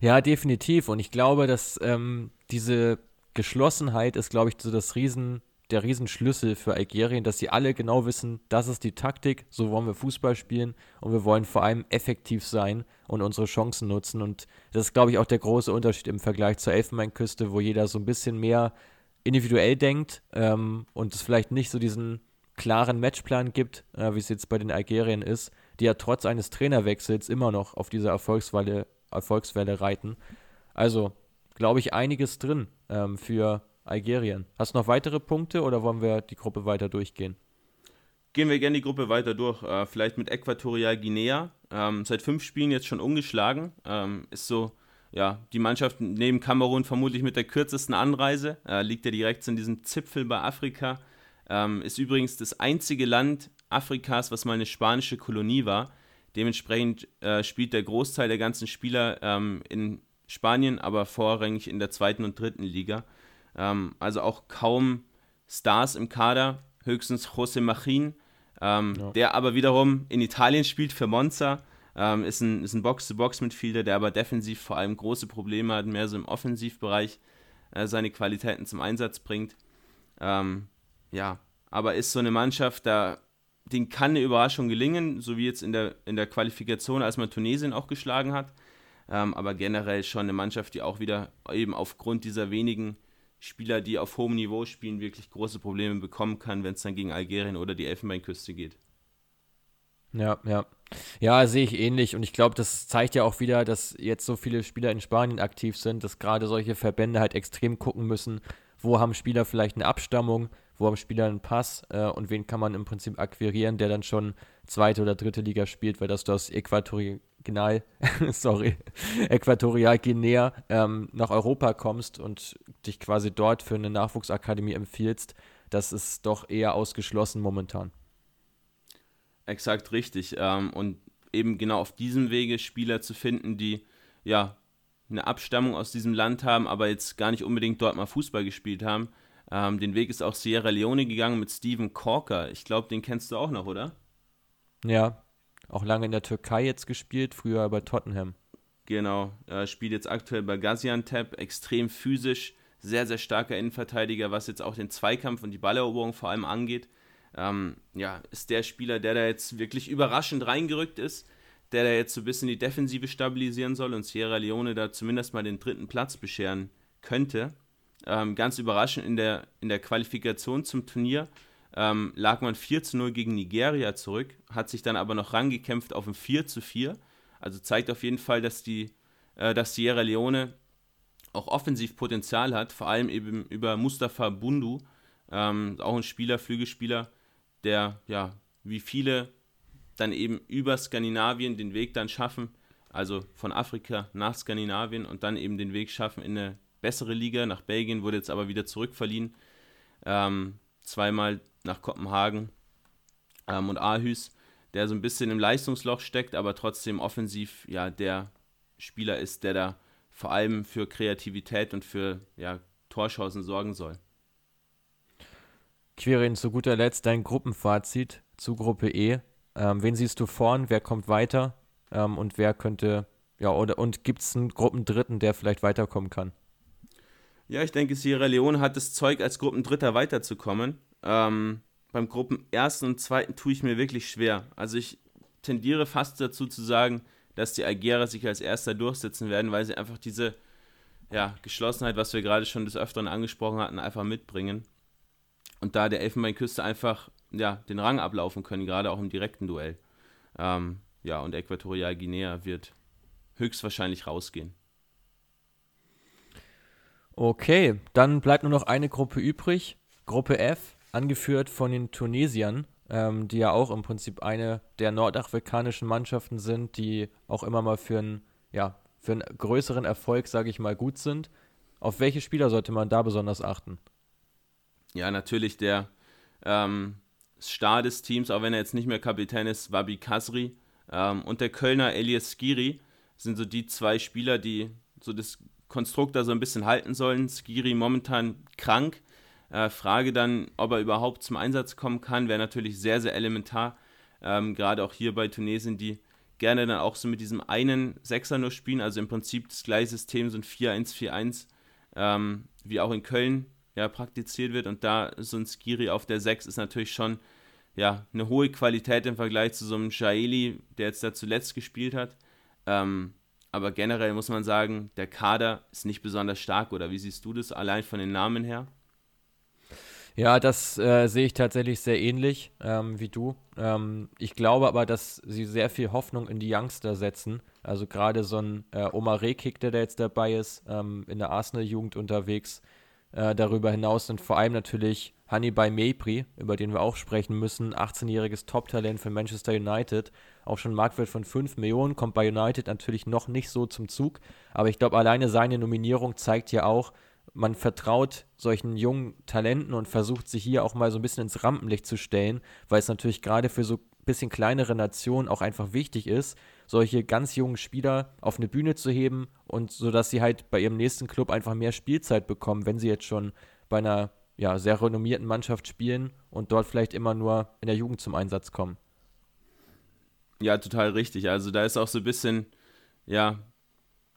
Ja, definitiv. Und ich glaube, dass ähm, diese Geschlossenheit ist, glaube ich, so das Riesen, der Riesenschlüssel für Algerien, dass sie alle genau wissen, das ist die Taktik, so wollen wir Fußball spielen und wir wollen vor allem effektiv sein und unsere Chancen nutzen. Und das ist, glaube ich, auch der große Unterschied im Vergleich zur Elfenbeinküste, wo jeder so ein bisschen mehr individuell denkt ähm, und es vielleicht nicht so diesen klaren Matchplan gibt, äh, wie es jetzt bei den Algerien ist, die ja trotz eines Trainerwechsels immer noch auf dieser Erfolgswelle, Erfolgswelle reiten. Also, glaube ich, einiges drin ähm, für Algerien. Hast du noch weitere Punkte oder wollen wir die Gruppe weiter durchgehen? Gehen wir gerne die Gruppe weiter durch. Äh, vielleicht mit Äquatorial Guinea. Ähm, seit fünf Spielen jetzt schon ungeschlagen. Ähm, ist so, ja, die Mannschaft neben Kamerun vermutlich mit der kürzesten Anreise. Äh, liegt ja direkt in diesem Zipfel bei Afrika. Ähm, ist übrigens das einzige Land Afrikas, was mal eine spanische Kolonie war. Dementsprechend äh, spielt der Großteil der ganzen Spieler ähm, in Spanien, aber vorrangig in der zweiten und dritten Liga. Ähm, also auch kaum Stars im Kader, höchstens José Machin, ähm, ja. der aber wiederum in Italien spielt für Monza. Ähm, ist ein, ist ein Box-to-Box-Mitfielder, der aber defensiv vor allem große Probleme hat, mehr so im Offensivbereich äh, seine Qualitäten zum Einsatz bringt. Ähm, ja, aber ist so eine Mannschaft, da den kann eine Überraschung gelingen, so wie jetzt in der, in der Qualifikation, als man Tunesien auch geschlagen hat. Ähm, aber generell schon eine Mannschaft, die auch wieder eben aufgrund dieser wenigen Spieler, die auf hohem Niveau spielen, wirklich große Probleme bekommen kann, wenn es dann gegen Algerien oder die Elfenbeinküste geht. Ja, ja. Ja, sehe ich ähnlich. Und ich glaube, das zeigt ja auch wieder, dass jetzt so viele Spieler in Spanien aktiv sind, dass gerade solche Verbände halt extrem gucken müssen, wo haben Spieler vielleicht eine Abstammung, wo haben Spieler einen Pass äh, und wen kann man im Prinzip akquirieren, der dann schon zweite oder dritte Liga spielt, weil das du aus Äquatorial, sorry, Äquatorial Guinea ähm, nach Europa kommst und dich quasi dort für eine Nachwuchsakademie empfiehlst, das ist doch eher ausgeschlossen momentan. Exakt richtig. Ähm, und eben genau auf diesem Wege Spieler zu finden, die ja eine Abstammung aus diesem Land haben, aber jetzt gar nicht unbedingt dort mal Fußball gespielt haben. Ähm, den Weg ist auch Sierra Leone gegangen mit Steven Corker. Ich glaube, den kennst du auch noch, oder? Ja, auch lange in der Türkei jetzt gespielt, früher bei Tottenham. Genau, äh, spielt jetzt aktuell bei Gaziantep, extrem physisch, sehr, sehr starker Innenverteidiger, was jetzt auch den Zweikampf und die Balleroberung vor allem angeht. Ähm, ja, ist der Spieler, der da jetzt wirklich überraschend reingerückt ist, der da jetzt so ein bisschen die Defensive stabilisieren soll und Sierra Leone da zumindest mal den dritten Platz bescheren könnte. Ähm, ganz überraschend in der, in der Qualifikation zum Turnier ähm, lag man 4 zu 0 gegen Nigeria zurück, hat sich dann aber noch rangekämpft auf ein 4 zu 4. Also zeigt auf jeden Fall, dass die äh, dass Sierra Leone auch offensiv Potenzial hat, vor allem eben über Mustafa Bundu, ähm, auch ein Spieler, Flügelspieler, der ja wie viele dann eben über Skandinavien den Weg dann schaffen, also von Afrika nach Skandinavien und dann eben den Weg schaffen in eine bessere Liga. Nach Belgien wurde jetzt aber wieder zurückverliehen. Ähm, zweimal nach Kopenhagen ähm, und Aarhus, der so ein bisschen im Leistungsloch steckt, aber trotzdem offensiv ja der Spieler ist, der da vor allem für Kreativität und für ja, Torchancen sorgen soll. Quirin, zu guter Letzt dein Gruppenfazit zu Gruppe E. Ähm, wen siehst du vorn? Wer kommt weiter? Ähm, und wer könnte, ja, oder und gibt es einen Gruppendritten, der vielleicht weiterkommen kann? Ja, ich denke, Sierra Leone hat das Zeug, als Gruppendritter weiterzukommen. Ähm, beim Gruppenersten und Zweiten tue ich mir wirklich schwer. Also ich tendiere fast dazu zu sagen, dass die Algerer sich als Erster durchsetzen werden, weil sie einfach diese ja, Geschlossenheit, was wir gerade schon des Öfteren angesprochen hatten, einfach mitbringen. Und da der Elfenbeinküste einfach ja, den Rang ablaufen können, gerade auch im direkten Duell. Ähm, ja, und Äquatorial Guinea wird höchstwahrscheinlich rausgehen. Okay, dann bleibt nur noch eine Gruppe übrig. Gruppe F, angeführt von den Tunesiern ähm, die ja auch im Prinzip eine der nordafrikanischen Mannschaften sind, die auch immer mal für einen, ja, für einen größeren Erfolg, sage ich mal, gut sind. Auf welche Spieler sollte man da besonders achten? Ja, natürlich der ähm, Star des Teams, auch wenn er jetzt nicht mehr Kapitän ist, Wabi Kasri ähm, und der Kölner Elias Skiri sind so die zwei Spieler, die so das Konstrukt da so ein bisschen halten sollen. Skiri momentan krank, äh, Frage dann, ob er überhaupt zum Einsatz kommen kann, wäre natürlich sehr, sehr elementar. Ähm, Gerade auch hier bei Tunesien, die gerne dann auch so mit diesem einen Sechser nur spielen, also im Prinzip das gleiche System, so ein 4-1-4-1, ähm, wie auch in Köln ja, praktiziert wird. Und da so ein Skiri auf der 6 ist natürlich schon ja, eine hohe Qualität im Vergleich zu so einem Jaeli, der jetzt da zuletzt gespielt hat. Ähm, aber generell muss man sagen, der Kader ist nicht besonders stark, oder wie siehst du das allein von den Namen her? Ja, das äh, sehe ich tatsächlich sehr ähnlich ähm, wie du. Ähm, ich glaube aber, dass sie sehr viel Hoffnung in die Youngster setzen. Also gerade so ein äh, Omar Rekik, der da jetzt dabei ist, ähm, in der Arsenal-Jugend unterwegs. Äh, darüber hinaus sind vor allem natürlich Hannibal Mapri, über den wir auch sprechen müssen, 18-jähriges Top-Talent für Manchester United, auch schon Marktwert von 5 Millionen, kommt bei United natürlich noch nicht so zum Zug, aber ich glaube, alleine seine Nominierung zeigt ja auch, man vertraut solchen jungen Talenten und versucht sie hier auch mal so ein bisschen ins Rampenlicht zu stellen, weil es natürlich gerade für so ein bisschen kleinere Nationen auch einfach wichtig ist, solche ganz jungen Spieler auf eine Bühne zu heben und so dass sie halt bei ihrem nächsten Club einfach mehr Spielzeit bekommen, wenn sie jetzt schon bei einer ja, sehr renommierten Mannschaft spielen und dort vielleicht immer nur in der Jugend zum Einsatz kommen. Ja, total richtig. Also da ist auch so ein bisschen, ja,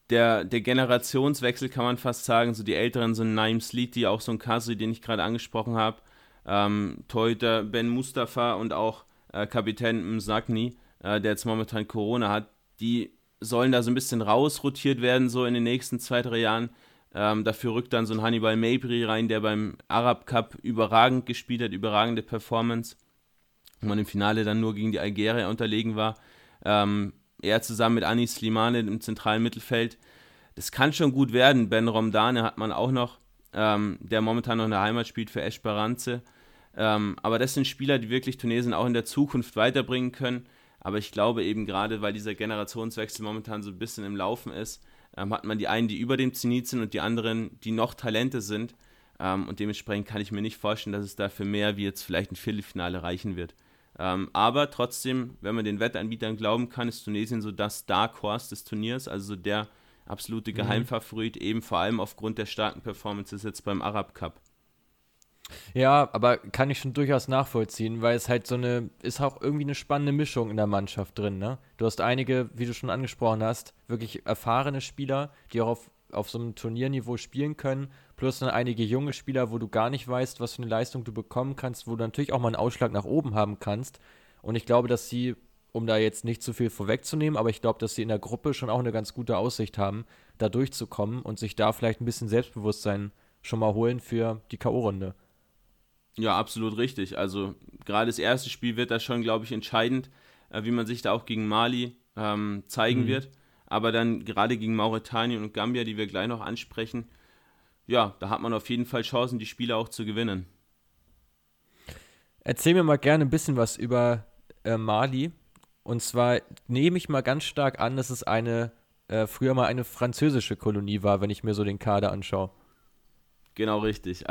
der, der Generationswechsel, kann man fast sagen. So die Älteren sind Naim Sliti, auch so ein Kasri, den ich gerade angesprochen habe. Ähm, Torhüter Ben Mustafa und auch äh, Kapitän Msagni, äh, der jetzt momentan Corona hat. Die sollen da so ein bisschen rausrotiert werden, so in den nächsten zwei, drei Jahren. Ähm, dafür rückt dann so ein Hannibal Mabry rein, der beim Arab Cup überragend gespielt hat, überragende Performance. Wo man im Finale dann nur gegen die Algerier unterlegen war. Ähm, er zusammen mit Anis Slimane im zentralen Mittelfeld. Das kann schon gut werden. Ben Romdane hat man auch noch, ähm, der momentan noch in der Heimat spielt für Esperance. Ähm, aber das sind Spieler, die wirklich Tunesien auch in der Zukunft weiterbringen können. Aber ich glaube eben gerade, weil dieser Generationswechsel momentan so ein bisschen im Laufen ist, ähm, hat man die einen, die über dem Zenit sind und die anderen, die noch Talente sind. Ähm, und dementsprechend kann ich mir nicht vorstellen, dass es dafür mehr wie jetzt vielleicht ein Viertelfinale reichen wird. Ähm, aber trotzdem, wenn man den Wettanbietern glauben kann, ist Tunesien so das Dark Horse des Turniers, also der absolute mhm. Geheimfavorit, mhm. eben vor allem aufgrund der starken Performances jetzt beim Arab Cup. Ja, aber kann ich schon durchaus nachvollziehen, weil es halt so eine, ist auch irgendwie eine spannende Mischung in der Mannschaft drin, ne? Du hast einige, wie du schon angesprochen hast, wirklich erfahrene Spieler, die auch auf auf so einem Turnierniveau spielen können, plus dann einige junge Spieler, wo du gar nicht weißt, was für eine Leistung du bekommen kannst, wo du natürlich auch mal einen Ausschlag nach oben haben kannst. Und ich glaube, dass sie, um da jetzt nicht zu viel vorwegzunehmen, aber ich glaube, dass sie in der Gruppe schon auch eine ganz gute Aussicht haben, da durchzukommen und sich da vielleicht ein bisschen Selbstbewusstsein schon mal holen für die K.O.-Runde. Ja, absolut richtig. Also gerade das erste Spiel wird da schon, glaube ich, entscheidend, äh, wie man sich da auch gegen Mali ähm, zeigen mhm. wird. Aber dann gerade gegen Mauretanien und Gambia, die wir gleich noch ansprechen, ja, da hat man auf jeden Fall Chancen, die Spiele auch zu gewinnen. Erzähl mir mal gerne ein bisschen was über äh, Mali. Und zwar nehme ich mal ganz stark an, dass es eine äh, früher mal eine französische Kolonie war, wenn ich mir so den Kader anschaue. Genau richtig.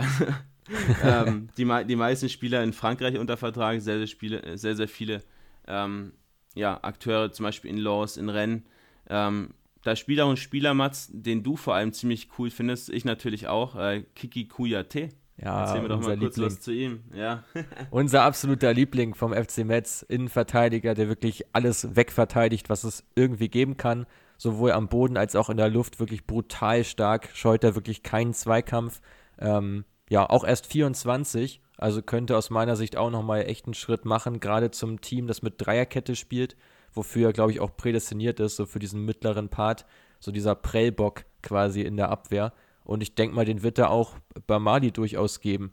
ähm, die, die meisten Spieler in Frankreich unter Vertrag, sehr, sehr, Spiele, sehr, sehr viele ähm, ja, Akteure, zum Beispiel in Laws, in Rennes. Ähm, da Spieler und Spieler, Mats, den du vor allem ziemlich cool findest, ich natürlich auch, äh, Kiki Kuyate. Ja, Erzähl mir doch mal kurz Liebling. was zu ihm. Ja. unser absoluter Liebling vom FC Metz, Innenverteidiger, der wirklich alles wegverteidigt, was es irgendwie geben kann. Sowohl am Boden als auch in der Luft wirklich brutal stark, scheut er wirklich keinen Zweikampf. Ähm, ja, auch erst 24, also könnte aus meiner Sicht auch nochmal echt einen Schritt machen, gerade zum Team, das mit Dreierkette spielt, wofür er, glaube ich, auch prädestiniert ist, so für diesen mittleren Part, so dieser Prellbock quasi in der Abwehr. Und ich denke mal, den wird er auch bei Mali durchaus geben,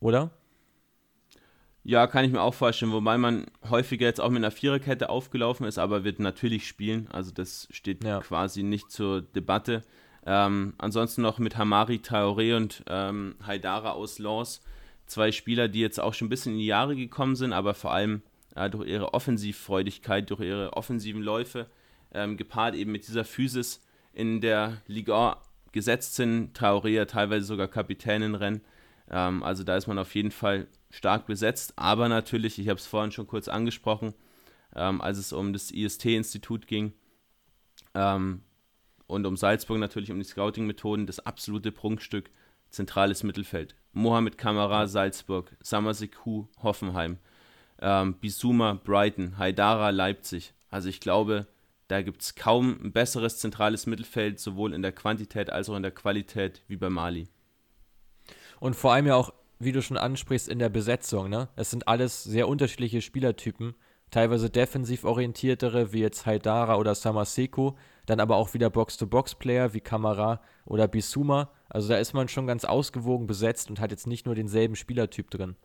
oder? Ja, kann ich mir auch vorstellen, wobei man häufiger jetzt auch mit einer Viererkette aufgelaufen ist, aber wird natürlich spielen. Also das steht ja. quasi nicht zur Debatte. Ähm, ansonsten noch mit Hamari Traoré und ähm, Haidara aus Lens. Zwei Spieler, die jetzt auch schon ein bisschen in die Jahre gekommen sind, aber vor allem äh, durch ihre Offensivfreudigkeit, durch ihre offensiven Läufe, ähm, gepaart eben mit dieser Physis in der Liga gesetzt sind. Traoré teilweise sogar Kapitän. Ähm, also da ist man auf jeden Fall stark besetzt. Aber natürlich, ich habe es vorhin schon kurz angesprochen, ähm, als es um das IST-Institut ging, ähm, und um Salzburg natürlich um die Scouting-Methoden, das absolute Prunkstück, zentrales Mittelfeld. Mohamed Kamara, Salzburg, Samaseku, Hoffenheim, ähm, Bisuma, Brighton, Haidara, Leipzig. Also ich glaube, da gibt es kaum ein besseres zentrales Mittelfeld, sowohl in der Quantität als auch in der Qualität wie bei Mali. Und vor allem ja auch, wie du schon ansprichst, in der Besetzung. Ne? Es sind alles sehr unterschiedliche Spielertypen, teilweise defensiv orientiertere, wie jetzt Haidara oder Samaseku, dann aber auch wieder Box-to-Box-Player wie Kamara oder Bisuma. Also da ist man schon ganz ausgewogen besetzt und hat jetzt nicht nur denselben Spielertyp drin.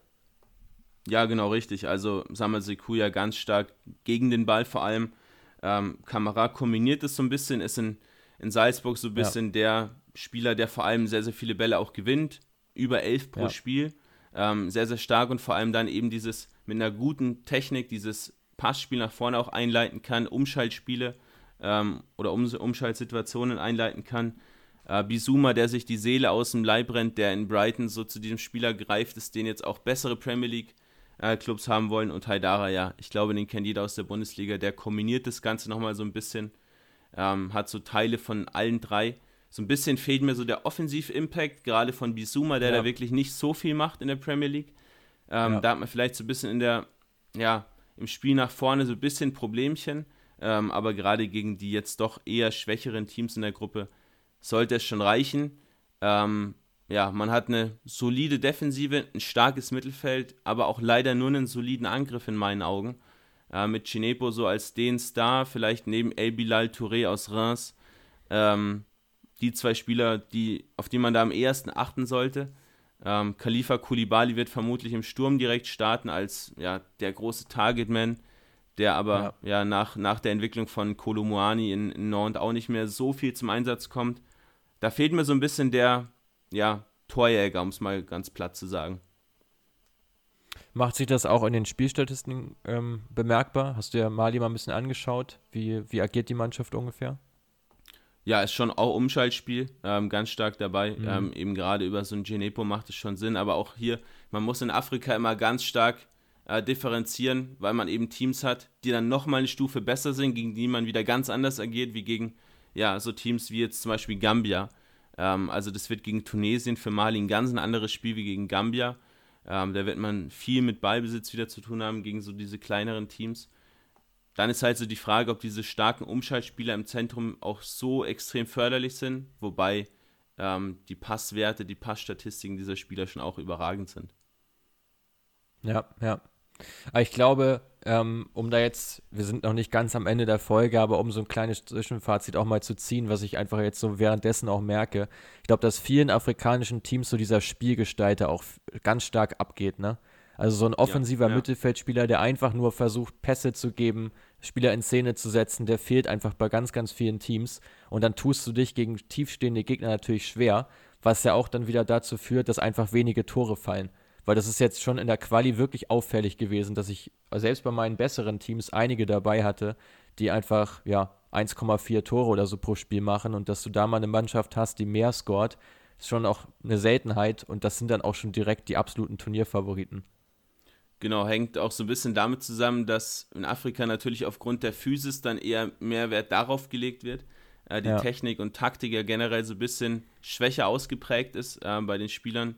Ja, genau richtig. Also Samuel Sekou ja ganz stark gegen den Ball vor allem. Ähm, Kamara kombiniert es so ein bisschen, ist in, in Salzburg so ein bisschen ja. der Spieler, der vor allem sehr, sehr viele Bälle auch gewinnt. Über elf pro ja. Spiel. Ähm, sehr, sehr stark und vor allem dann eben dieses mit einer guten Technik, dieses Passspiel nach vorne auch einleiten kann, Umschaltspiele ähm, oder um, Umschaltsituationen einleiten kann. Äh, Bisuma, der sich die Seele aus dem Leib brennt, der in Brighton so zu diesem Spieler greift ist, den jetzt auch bessere Premier League äh, Clubs haben wollen. Und Haidara, ja, ich glaube, den kennt jeder aus der Bundesliga. Der kombiniert das Ganze nochmal so ein bisschen, ähm, hat so Teile von allen drei. So ein bisschen fehlt mir so der Offensiv-Impact, gerade von Bisuma, der ja. da wirklich nicht so viel macht in der Premier League. Ähm, ja. Da hat man vielleicht so ein bisschen in der, ja, im Spiel nach vorne so ein bisschen Problemchen. Ähm, aber gerade gegen die jetzt doch eher schwächeren Teams in der Gruppe sollte es schon reichen. Ähm, ja, man hat eine solide Defensive, ein starkes Mittelfeld, aber auch leider nur einen soliden Angriff in meinen Augen. Äh, mit Chinepo so als den Star, vielleicht neben El Bilal Touré aus Reims. Ähm, die zwei Spieler, die, auf die man da am ehesten achten sollte. Ähm, Khalifa Koulibaly wird vermutlich im Sturm direkt starten als ja, der große Targetman der aber ja, ja nach, nach der Entwicklung von Kolomuani in, in Nantes auch nicht mehr so viel zum Einsatz kommt. Da fehlt mir so ein bisschen der ja, Torjäger, um es mal ganz platt zu sagen. Macht sich das auch in den Spielstatistiken ähm, bemerkbar? Hast du ja Mali mal ein bisschen angeschaut? Wie, wie agiert die Mannschaft ungefähr? Ja, ist schon auch Umschaltspiel, ähm, ganz stark dabei. Mhm. Ähm, eben gerade über so ein Genepo macht es schon Sinn, aber auch hier, man muss in Afrika immer ganz stark äh, differenzieren, weil man eben Teams hat, die dann nochmal eine Stufe besser sind, gegen die man wieder ganz anders agiert, wie gegen ja, so Teams wie jetzt zum Beispiel Gambia. Ähm, also das wird gegen Tunesien für Mali ein ganz anderes Spiel wie gegen Gambia. Ähm, da wird man viel mit Ballbesitz wieder zu tun haben gegen so diese kleineren Teams. dann ist halt so die Frage, ob diese starken Umschaltspieler im Zentrum auch so extrem förderlich sind, wobei ähm, die Passwerte, die Passstatistiken dieser Spieler schon auch überragend sind. Ja, ja. Aber ich glaube, ähm, um da jetzt, wir sind noch nicht ganz am Ende der Folge, aber um so ein kleines Zwischenfazit auch mal zu ziehen, was ich einfach jetzt so währenddessen auch merke, ich glaube, dass vielen afrikanischen Teams so dieser Spielgestalter auch ganz stark abgeht, ne? Also so ein offensiver ja, ja. Mittelfeldspieler, der einfach nur versucht, Pässe zu geben, Spieler in Szene zu setzen, der fehlt einfach bei ganz, ganz vielen Teams. Und dann tust du dich gegen tiefstehende Gegner natürlich schwer, was ja auch dann wieder dazu führt, dass einfach wenige Tore fallen. Weil das ist jetzt schon in der Quali wirklich auffällig gewesen, dass ich selbst bei meinen besseren Teams einige dabei hatte, die einfach, ja, 1,4 Tore oder so pro Spiel machen und dass du da mal eine Mannschaft hast, die mehr scoret, ist schon auch eine Seltenheit und das sind dann auch schon direkt die absoluten Turnierfavoriten. Genau, hängt auch so ein bisschen damit zusammen, dass in Afrika natürlich aufgrund der Physis dann eher mehr Wert darauf gelegt wird. Äh, die ja. Technik und Taktik ja generell so ein bisschen schwächer ausgeprägt ist äh, bei den Spielern,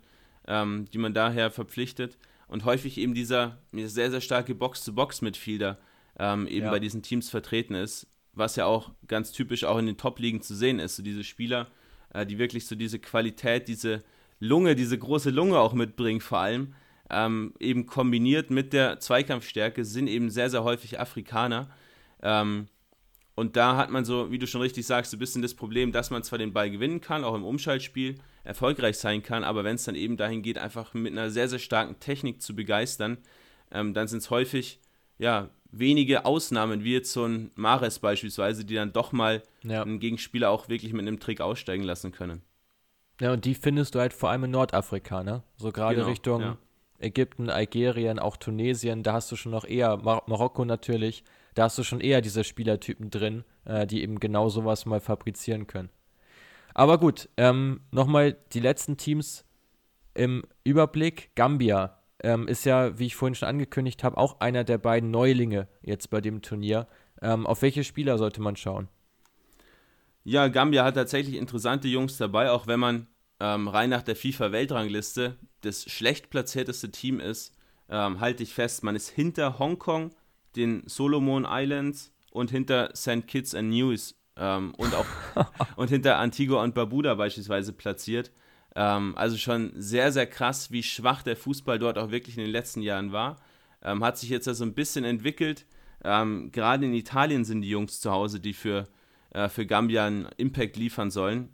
ähm, die man daher verpflichtet. Und häufig eben dieser sehr, sehr starke Box-to-Box-Midfielder ähm, eben ja. bei diesen Teams vertreten ist, was ja auch ganz typisch auch in den Top-Ligen zu sehen ist. So diese Spieler, äh, die wirklich so diese Qualität, diese Lunge, diese große Lunge auch mitbringen vor allem ähm, eben kombiniert mit der Zweikampfstärke sind eben sehr, sehr häufig Afrikaner. Ähm, und da hat man so, wie du schon richtig sagst, ein bisschen das Problem, dass man zwar den Ball gewinnen kann, auch im Umschaltspiel erfolgreich sein kann, aber wenn es dann eben dahin geht, einfach mit einer sehr, sehr starken Technik zu begeistern, ähm, dann sind es häufig, ja, wenige Ausnahmen, wie jetzt so ein Mares beispielsweise, die dann doch mal ja. einen Gegenspieler auch wirklich mit einem Trick aussteigen lassen können. Ja, und die findest du halt vor allem in Nordafrika, ne? So gerade genau, Richtung ja. Ägypten, Algerien, auch Tunesien, da hast du schon noch eher, Mar Marokko natürlich, da hast du schon eher diese Spielertypen drin, äh, die eben genau sowas mal fabrizieren können. Aber gut, ähm, nochmal die letzten Teams im Überblick. Gambia ähm, ist ja, wie ich vorhin schon angekündigt habe, auch einer der beiden Neulinge jetzt bei dem Turnier. Ähm, auf welche Spieler sollte man schauen? Ja, Gambia hat tatsächlich interessante Jungs dabei, auch wenn man ähm, rein nach der FIFA-Weltrangliste das schlecht platzierteste Team ist, ähm, halte ich fest, man ist hinter Hongkong, den Solomon Islands und hinter St. Kitts and News ähm, und auch und hinter Antigua und Barbuda beispielsweise platziert. Ähm, also schon sehr, sehr krass, wie schwach der Fußball dort auch wirklich in den letzten Jahren war. Ähm, hat sich jetzt also ein bisschen entwickelt. Ähm, gerade in Italien sind die Jungs zu Hause, die für, äh, für Gambia einen Impact liefern sollen.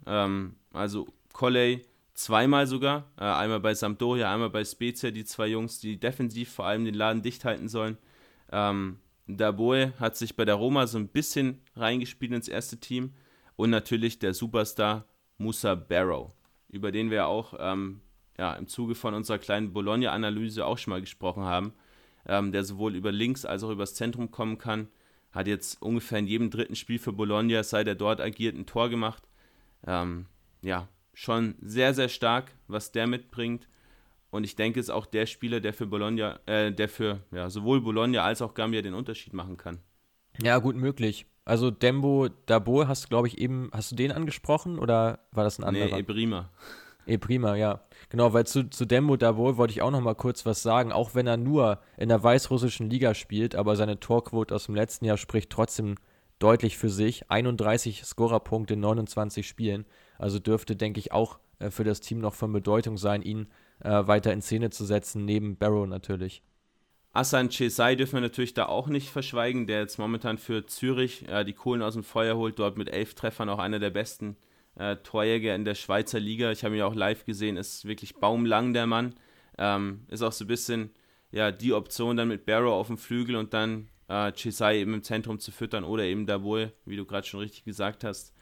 also Colley zweimal sogar, äh, einmal bei Sampdoria, einmal bei Spezia, die zwei Jungs, die defensiv vor allem den Laden dicht halten sollen. Ähm, Daboe hat sich bei der Roma so ein bisschen reingespielt ins erste Team und natürlich der Superstar Musa Barrow, über den wir auch ähm, ja, im Zuge von unserer kleinen Bologna-Analyse auch schon mal gesprochen haben, ähm, der sowohl über links als auch übers Zentrum kommen kann. Hat jetzt ungefähr in jedem dritten Spiel für Bologna, seit er dort agiert, ein Tor gemacht. Ähm, ja, schon sehr, sehr stark, was der mitbringt. Und ich denke, es ist auch der Spieler, der für Bologna, äh, der für ja, sowohl Bologna als auch Gambia den Unterschied machen kann. Ja, gut möglich. Also Dembo Dabo hast du, glaube ich, eben, hast du den angesprochen oder war das ein anderer? Nee, Ebrima. Ebrima, ja. Genau, weil zu, zu Dembo Dabo wollte ich auch noch mal kurz was sagen. Auch wenn er nur in der weißrussischen Liga spielt, aber seine Torquote aus dem letzten Jahr spricht trotzdem deutlich für sich. 31 Scorerpunkte in 29 Spielen. Also dürfte, denke ich, auch äh, für das Team noch von Bedeutung sein, ihn äh, weiter in Szene zu setzen, neben Barrow natürlich. Asan Chesai dürfen wir natürlich da auch nicht verschweigen, der jetzt momentan für Zürich äh, die Kohlen aus dem Feuer holt, dort mit elf Treffern auch einer der besten äh, Torjäger in der Schweizer Liga. Ich habe ihn ja auch live gesehen, ist wirklich baumlang der Mann. Ähm, ist auch so ein bisschen ja, die Option dann mit Barrow auf dem Flügel und dann äh, Chisai eben im Zentrum zu füttern oder eben Daboe, wie du gerade schon richtig gesagt hast.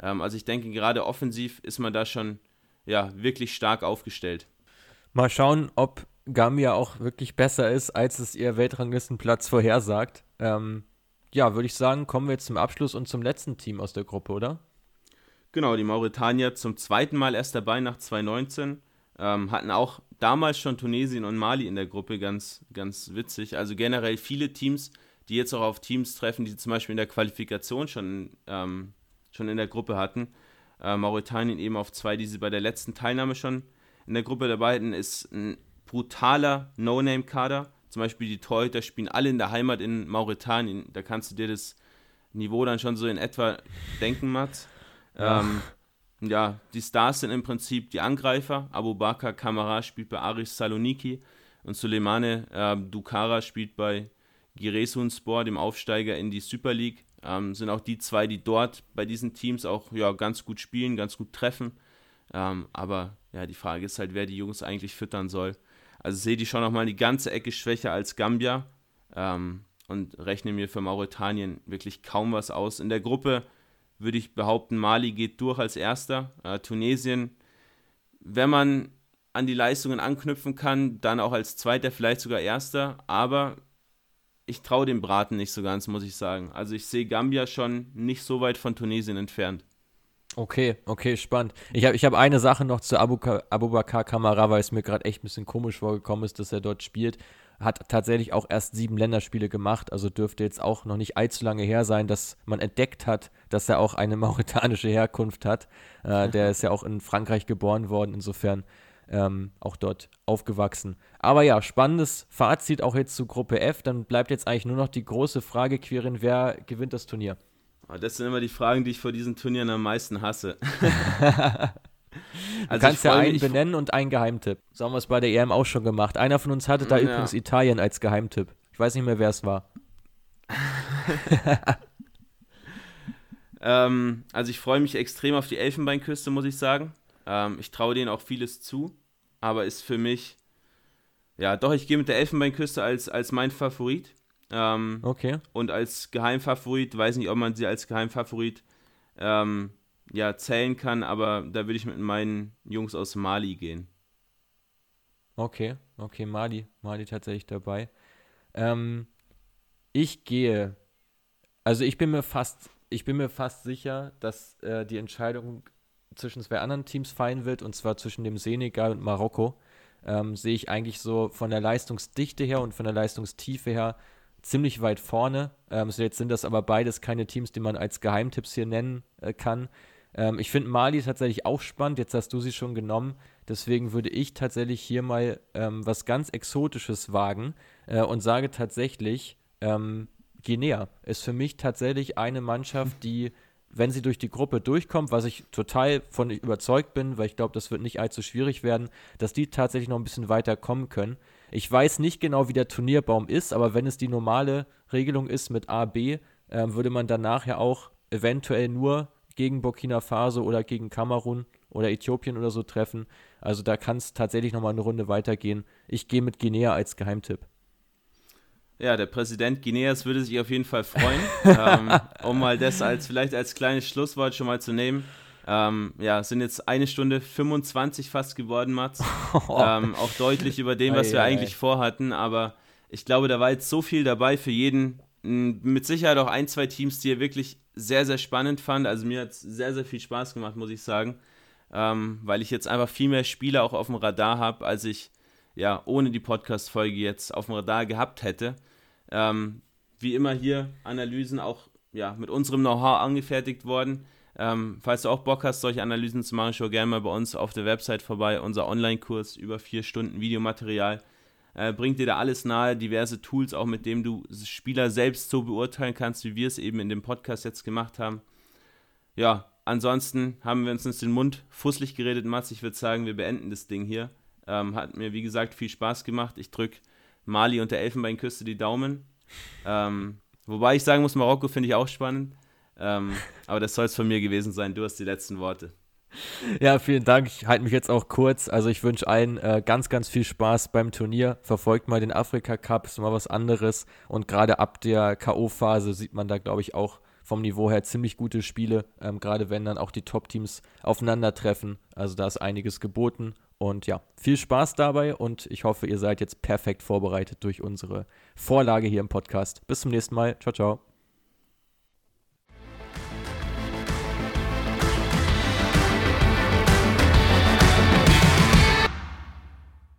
Ähm, also ich denke, gerade offensiv ist man da schon ja, wirklich stark aufgestellt. Mal schauen, ob Gambia auch wirklich besser ist, als es ihr Weltranglistenplatz vorhersagt. Ähm, ja, würde ich sagen, kommen wir jetzt zum Abschluss und zum letzten Team aus der Gruppe, oder? Genau, die Mauretanier zum zweiten Mal erst dabei nach 2019. Ähm, hatten auch damals schon Tunesien und Mali in der Gruppe, ganz, ganz witzig. Also generell viele Teams, die jetzt auch auf Teams treffen, die zum Beispiel in der Qualifikation schon ähm, schon in der Gruppe hatten. Äh, Mauretanien eben auf zwei, die sie bei der letzten Teilnahme schon in der Gruppe dabei hatten, ist ein brutaler No-Name-Kader. Zum Beispiel die Torhüter spielen alle in der Heimat in Mauretanien. Da kannst du dir das Niveau dann schon so in etwa denken, Mats. Ja. Ähm, ja, die Stars sind im Prinzip die Angreifer. Abu Bakr Kamara spielt bei Aris Saloniki und Suleimane äh, Dukara spielt bei Giresunspor, dem Aufsteiger in die Super League. Ähm, sind auch die zwei, die dort bei diesen Teams auch ja, ganz gut spielen, ganz gut treffen. Ähm, aber ja, die Frage ist halt, wer die Jungs eigentlich füttern soll. Also sehe die schon nochmal die ganze Ecke schwächer als Gambia ähm, und rechne mir für Mauretanien wirklich kaum was aus. In der Gruppe würde ich behaupten, Mali geht durch als erster. Äh, Tunesien, wenn man an die Leistungen anknüpfen kann, dann auch als zweiter, vielleicht sogar erster. Aber ich traue dem Braten nicht so ganz, muss ich sagen. Also ich sehe Gambia schon nicht so weit von Tunesien entfernt. Okay, okay, spannend. Ich habe ich hab eine Sache noch zu Abu, Abubakar Kamara, weil es mir gerade echt ein bisschen komisch vorgekommen ist, dass er dort spielt. Hat tatsächlich auch erst sieben Länderspiele gemacht, also dürfte jetzt auch noch nicht allzu lange her sein, dass man entdeckt hat, dass er auch eine mauretanische Herkunft hat. Äh, der ist ja auch in Frankreich geboren worden, insofern ähm, auch dort aufgewachsen. Aber ja, spannendes Fazit auch jetzt zu Gruppe F. Dann bleibt jetzt eigentlich nur noch die große Frage, Quirin, wer gewinnt das Turnier? Ah, das sind immer die Fragen, die ich vor diesen Turnieren am meisten hasse. Du also kannst ja einen benennen und einen Geheimtipp. So haben wir es bei der EM auch schon gemacht. Einer von uns hatte da ja. übrigens Italien als Geheimtipp. Ich weiß nicht mehr, wer es war. ähm, also ich freue mich extrem auf die Elfenbeinküste, muss ich sagen. Ähm, ich traue denen auch vieles zu, aber ist für mich, ja, doch, ich gehe mit der Elfenbeinküste als, als mein Favorit. Ähm, okay. Und als Geheimfavorit, weiß nicht, ob man sie als Geheimfavorit ähm, ja, zählen kann, aber da würde ich mit meinen Jungs aus Mali gehen. Okay, okay, Mali, Mali tatsächlich dabei. Ähm, ich gehe, also ich bin mir fast, ich bin mir fast sicher, dass äh, die Entscheidung zwischen zwei anderen Teams fallen wird, und zwar zwischen dem Senegal und Marokko, ähm, sehe ich eigentlich so von der Leistungsdichte her und von der Leistungstiefe her ziemlich weit vorne. Ähm, so jetzt sind das aber beides keine Teams, die man als Geheimtipps hier nennen äh, kann. Ähm, ich finde Mali tatsächlich auch spannend. Jetzt hast du sie schon genommen. Deswegen würde ich tatsächlich hier mal ähm, was ganz Exotisches wagen äh, und sage tatsächlich, ähm, Guinea ist für mich tatsächlich eine Mannschaft, die wenn sie durch die Gruppe durchkommt, was ich total von überzeugt bin, weil ich glaube, das wird nicht allzu schwierig werden, dass die tatsächlich noch ein bisschen weiter kommen können. Ich weiß nicht genau, wie der Turnierbaum ist, aber wenn es die normale Regelung ist mit A, B, äh, würde man danach ja auch eventuell nur gegen Burkina Faso oder gegen Kamerun oder Äthiopien oder so treffen. Also da kann es tatsächlich nochmal eine Runde weitergehen. Ich gehe mit Guinea als Geheimtipp. Ja, der Präsident Guineas würde sich auf jeden Fall freuen, ähm, um mal das als vielleicht als kleines Schlusswort schon mal zu nehmen. Ähm, ja, sind jetzt eine Stunde 25 fast geworden, Mats. ähm, auch deutlich über dem, was wir eigentlich vorhatten. Aber ich glaube, da war jetzt so viel dabei für jeden. Mit Sicherheit auch ein, zwei Teams, die ihr wirklich sehr, sehr spannend fand. Also mir hat es sehr, sehr viel Spaß gemacht, muss ich sagen. Ähm, weil ich jetzt einfach viel mehr Spiele auch auf dem Radar habe, als ich ja ohne die Podcast-Folge jetzt auf dem Radar gehabt hätte. Ähm, wie immer hier Analysen auch ja, mit unserem Know-how angefertigt worden. Ähm, falls du auch Bock hast, solche Analysen zu machen, schau gerne mal bei uns auf der Website vorbei. Unser Online-Kurs über vier Stunden Videomaterial äh, bringt dir da alles nahe, diverse Tools, auch mit denen du Spieler selbst so beurteilen kannst, wie wir es eben in dem Podcast jetzt gemacht haben. Ja, ansonsten haben wir uns den Mund fusselig geredet, Mats. Ich würde sagen, wir beenden das Ding hier. Ähm, hat mir, wie gesagt, viel Spaß gemacht. Ich drücke Mali und der Elfenbeinküste die Daumen. Ähm, wobei ich sagen muss, Marokko finde ich auch spannend. Ähm, aber das soll es von mir gewesen sein. Du hast die letzten Worte. Ja, vielen Dank. Ich halte mich jetzt auch kurz. Also ich wünsche allen äh, ganz, ganz viel Spaß beim Turnier. Verfolgt mal den Afrika Cup, ist mal was anderes. Und gerade ab der K.O.-Phase sieht man da, glaube ich, auch vom Niveau her ziemlich gute Spiele. Ähm, gerade wenn dann auch die Top-Teams aufeinandertreffen. Also da ist einiges geboten. Und ja, viel Spaß dabei und ich hoffe, ihr seid jetzt perfekt vorbereitet durch unsere Vorlage hier im Podcast. Bis zum nächsten Mal. Ciao, ciao.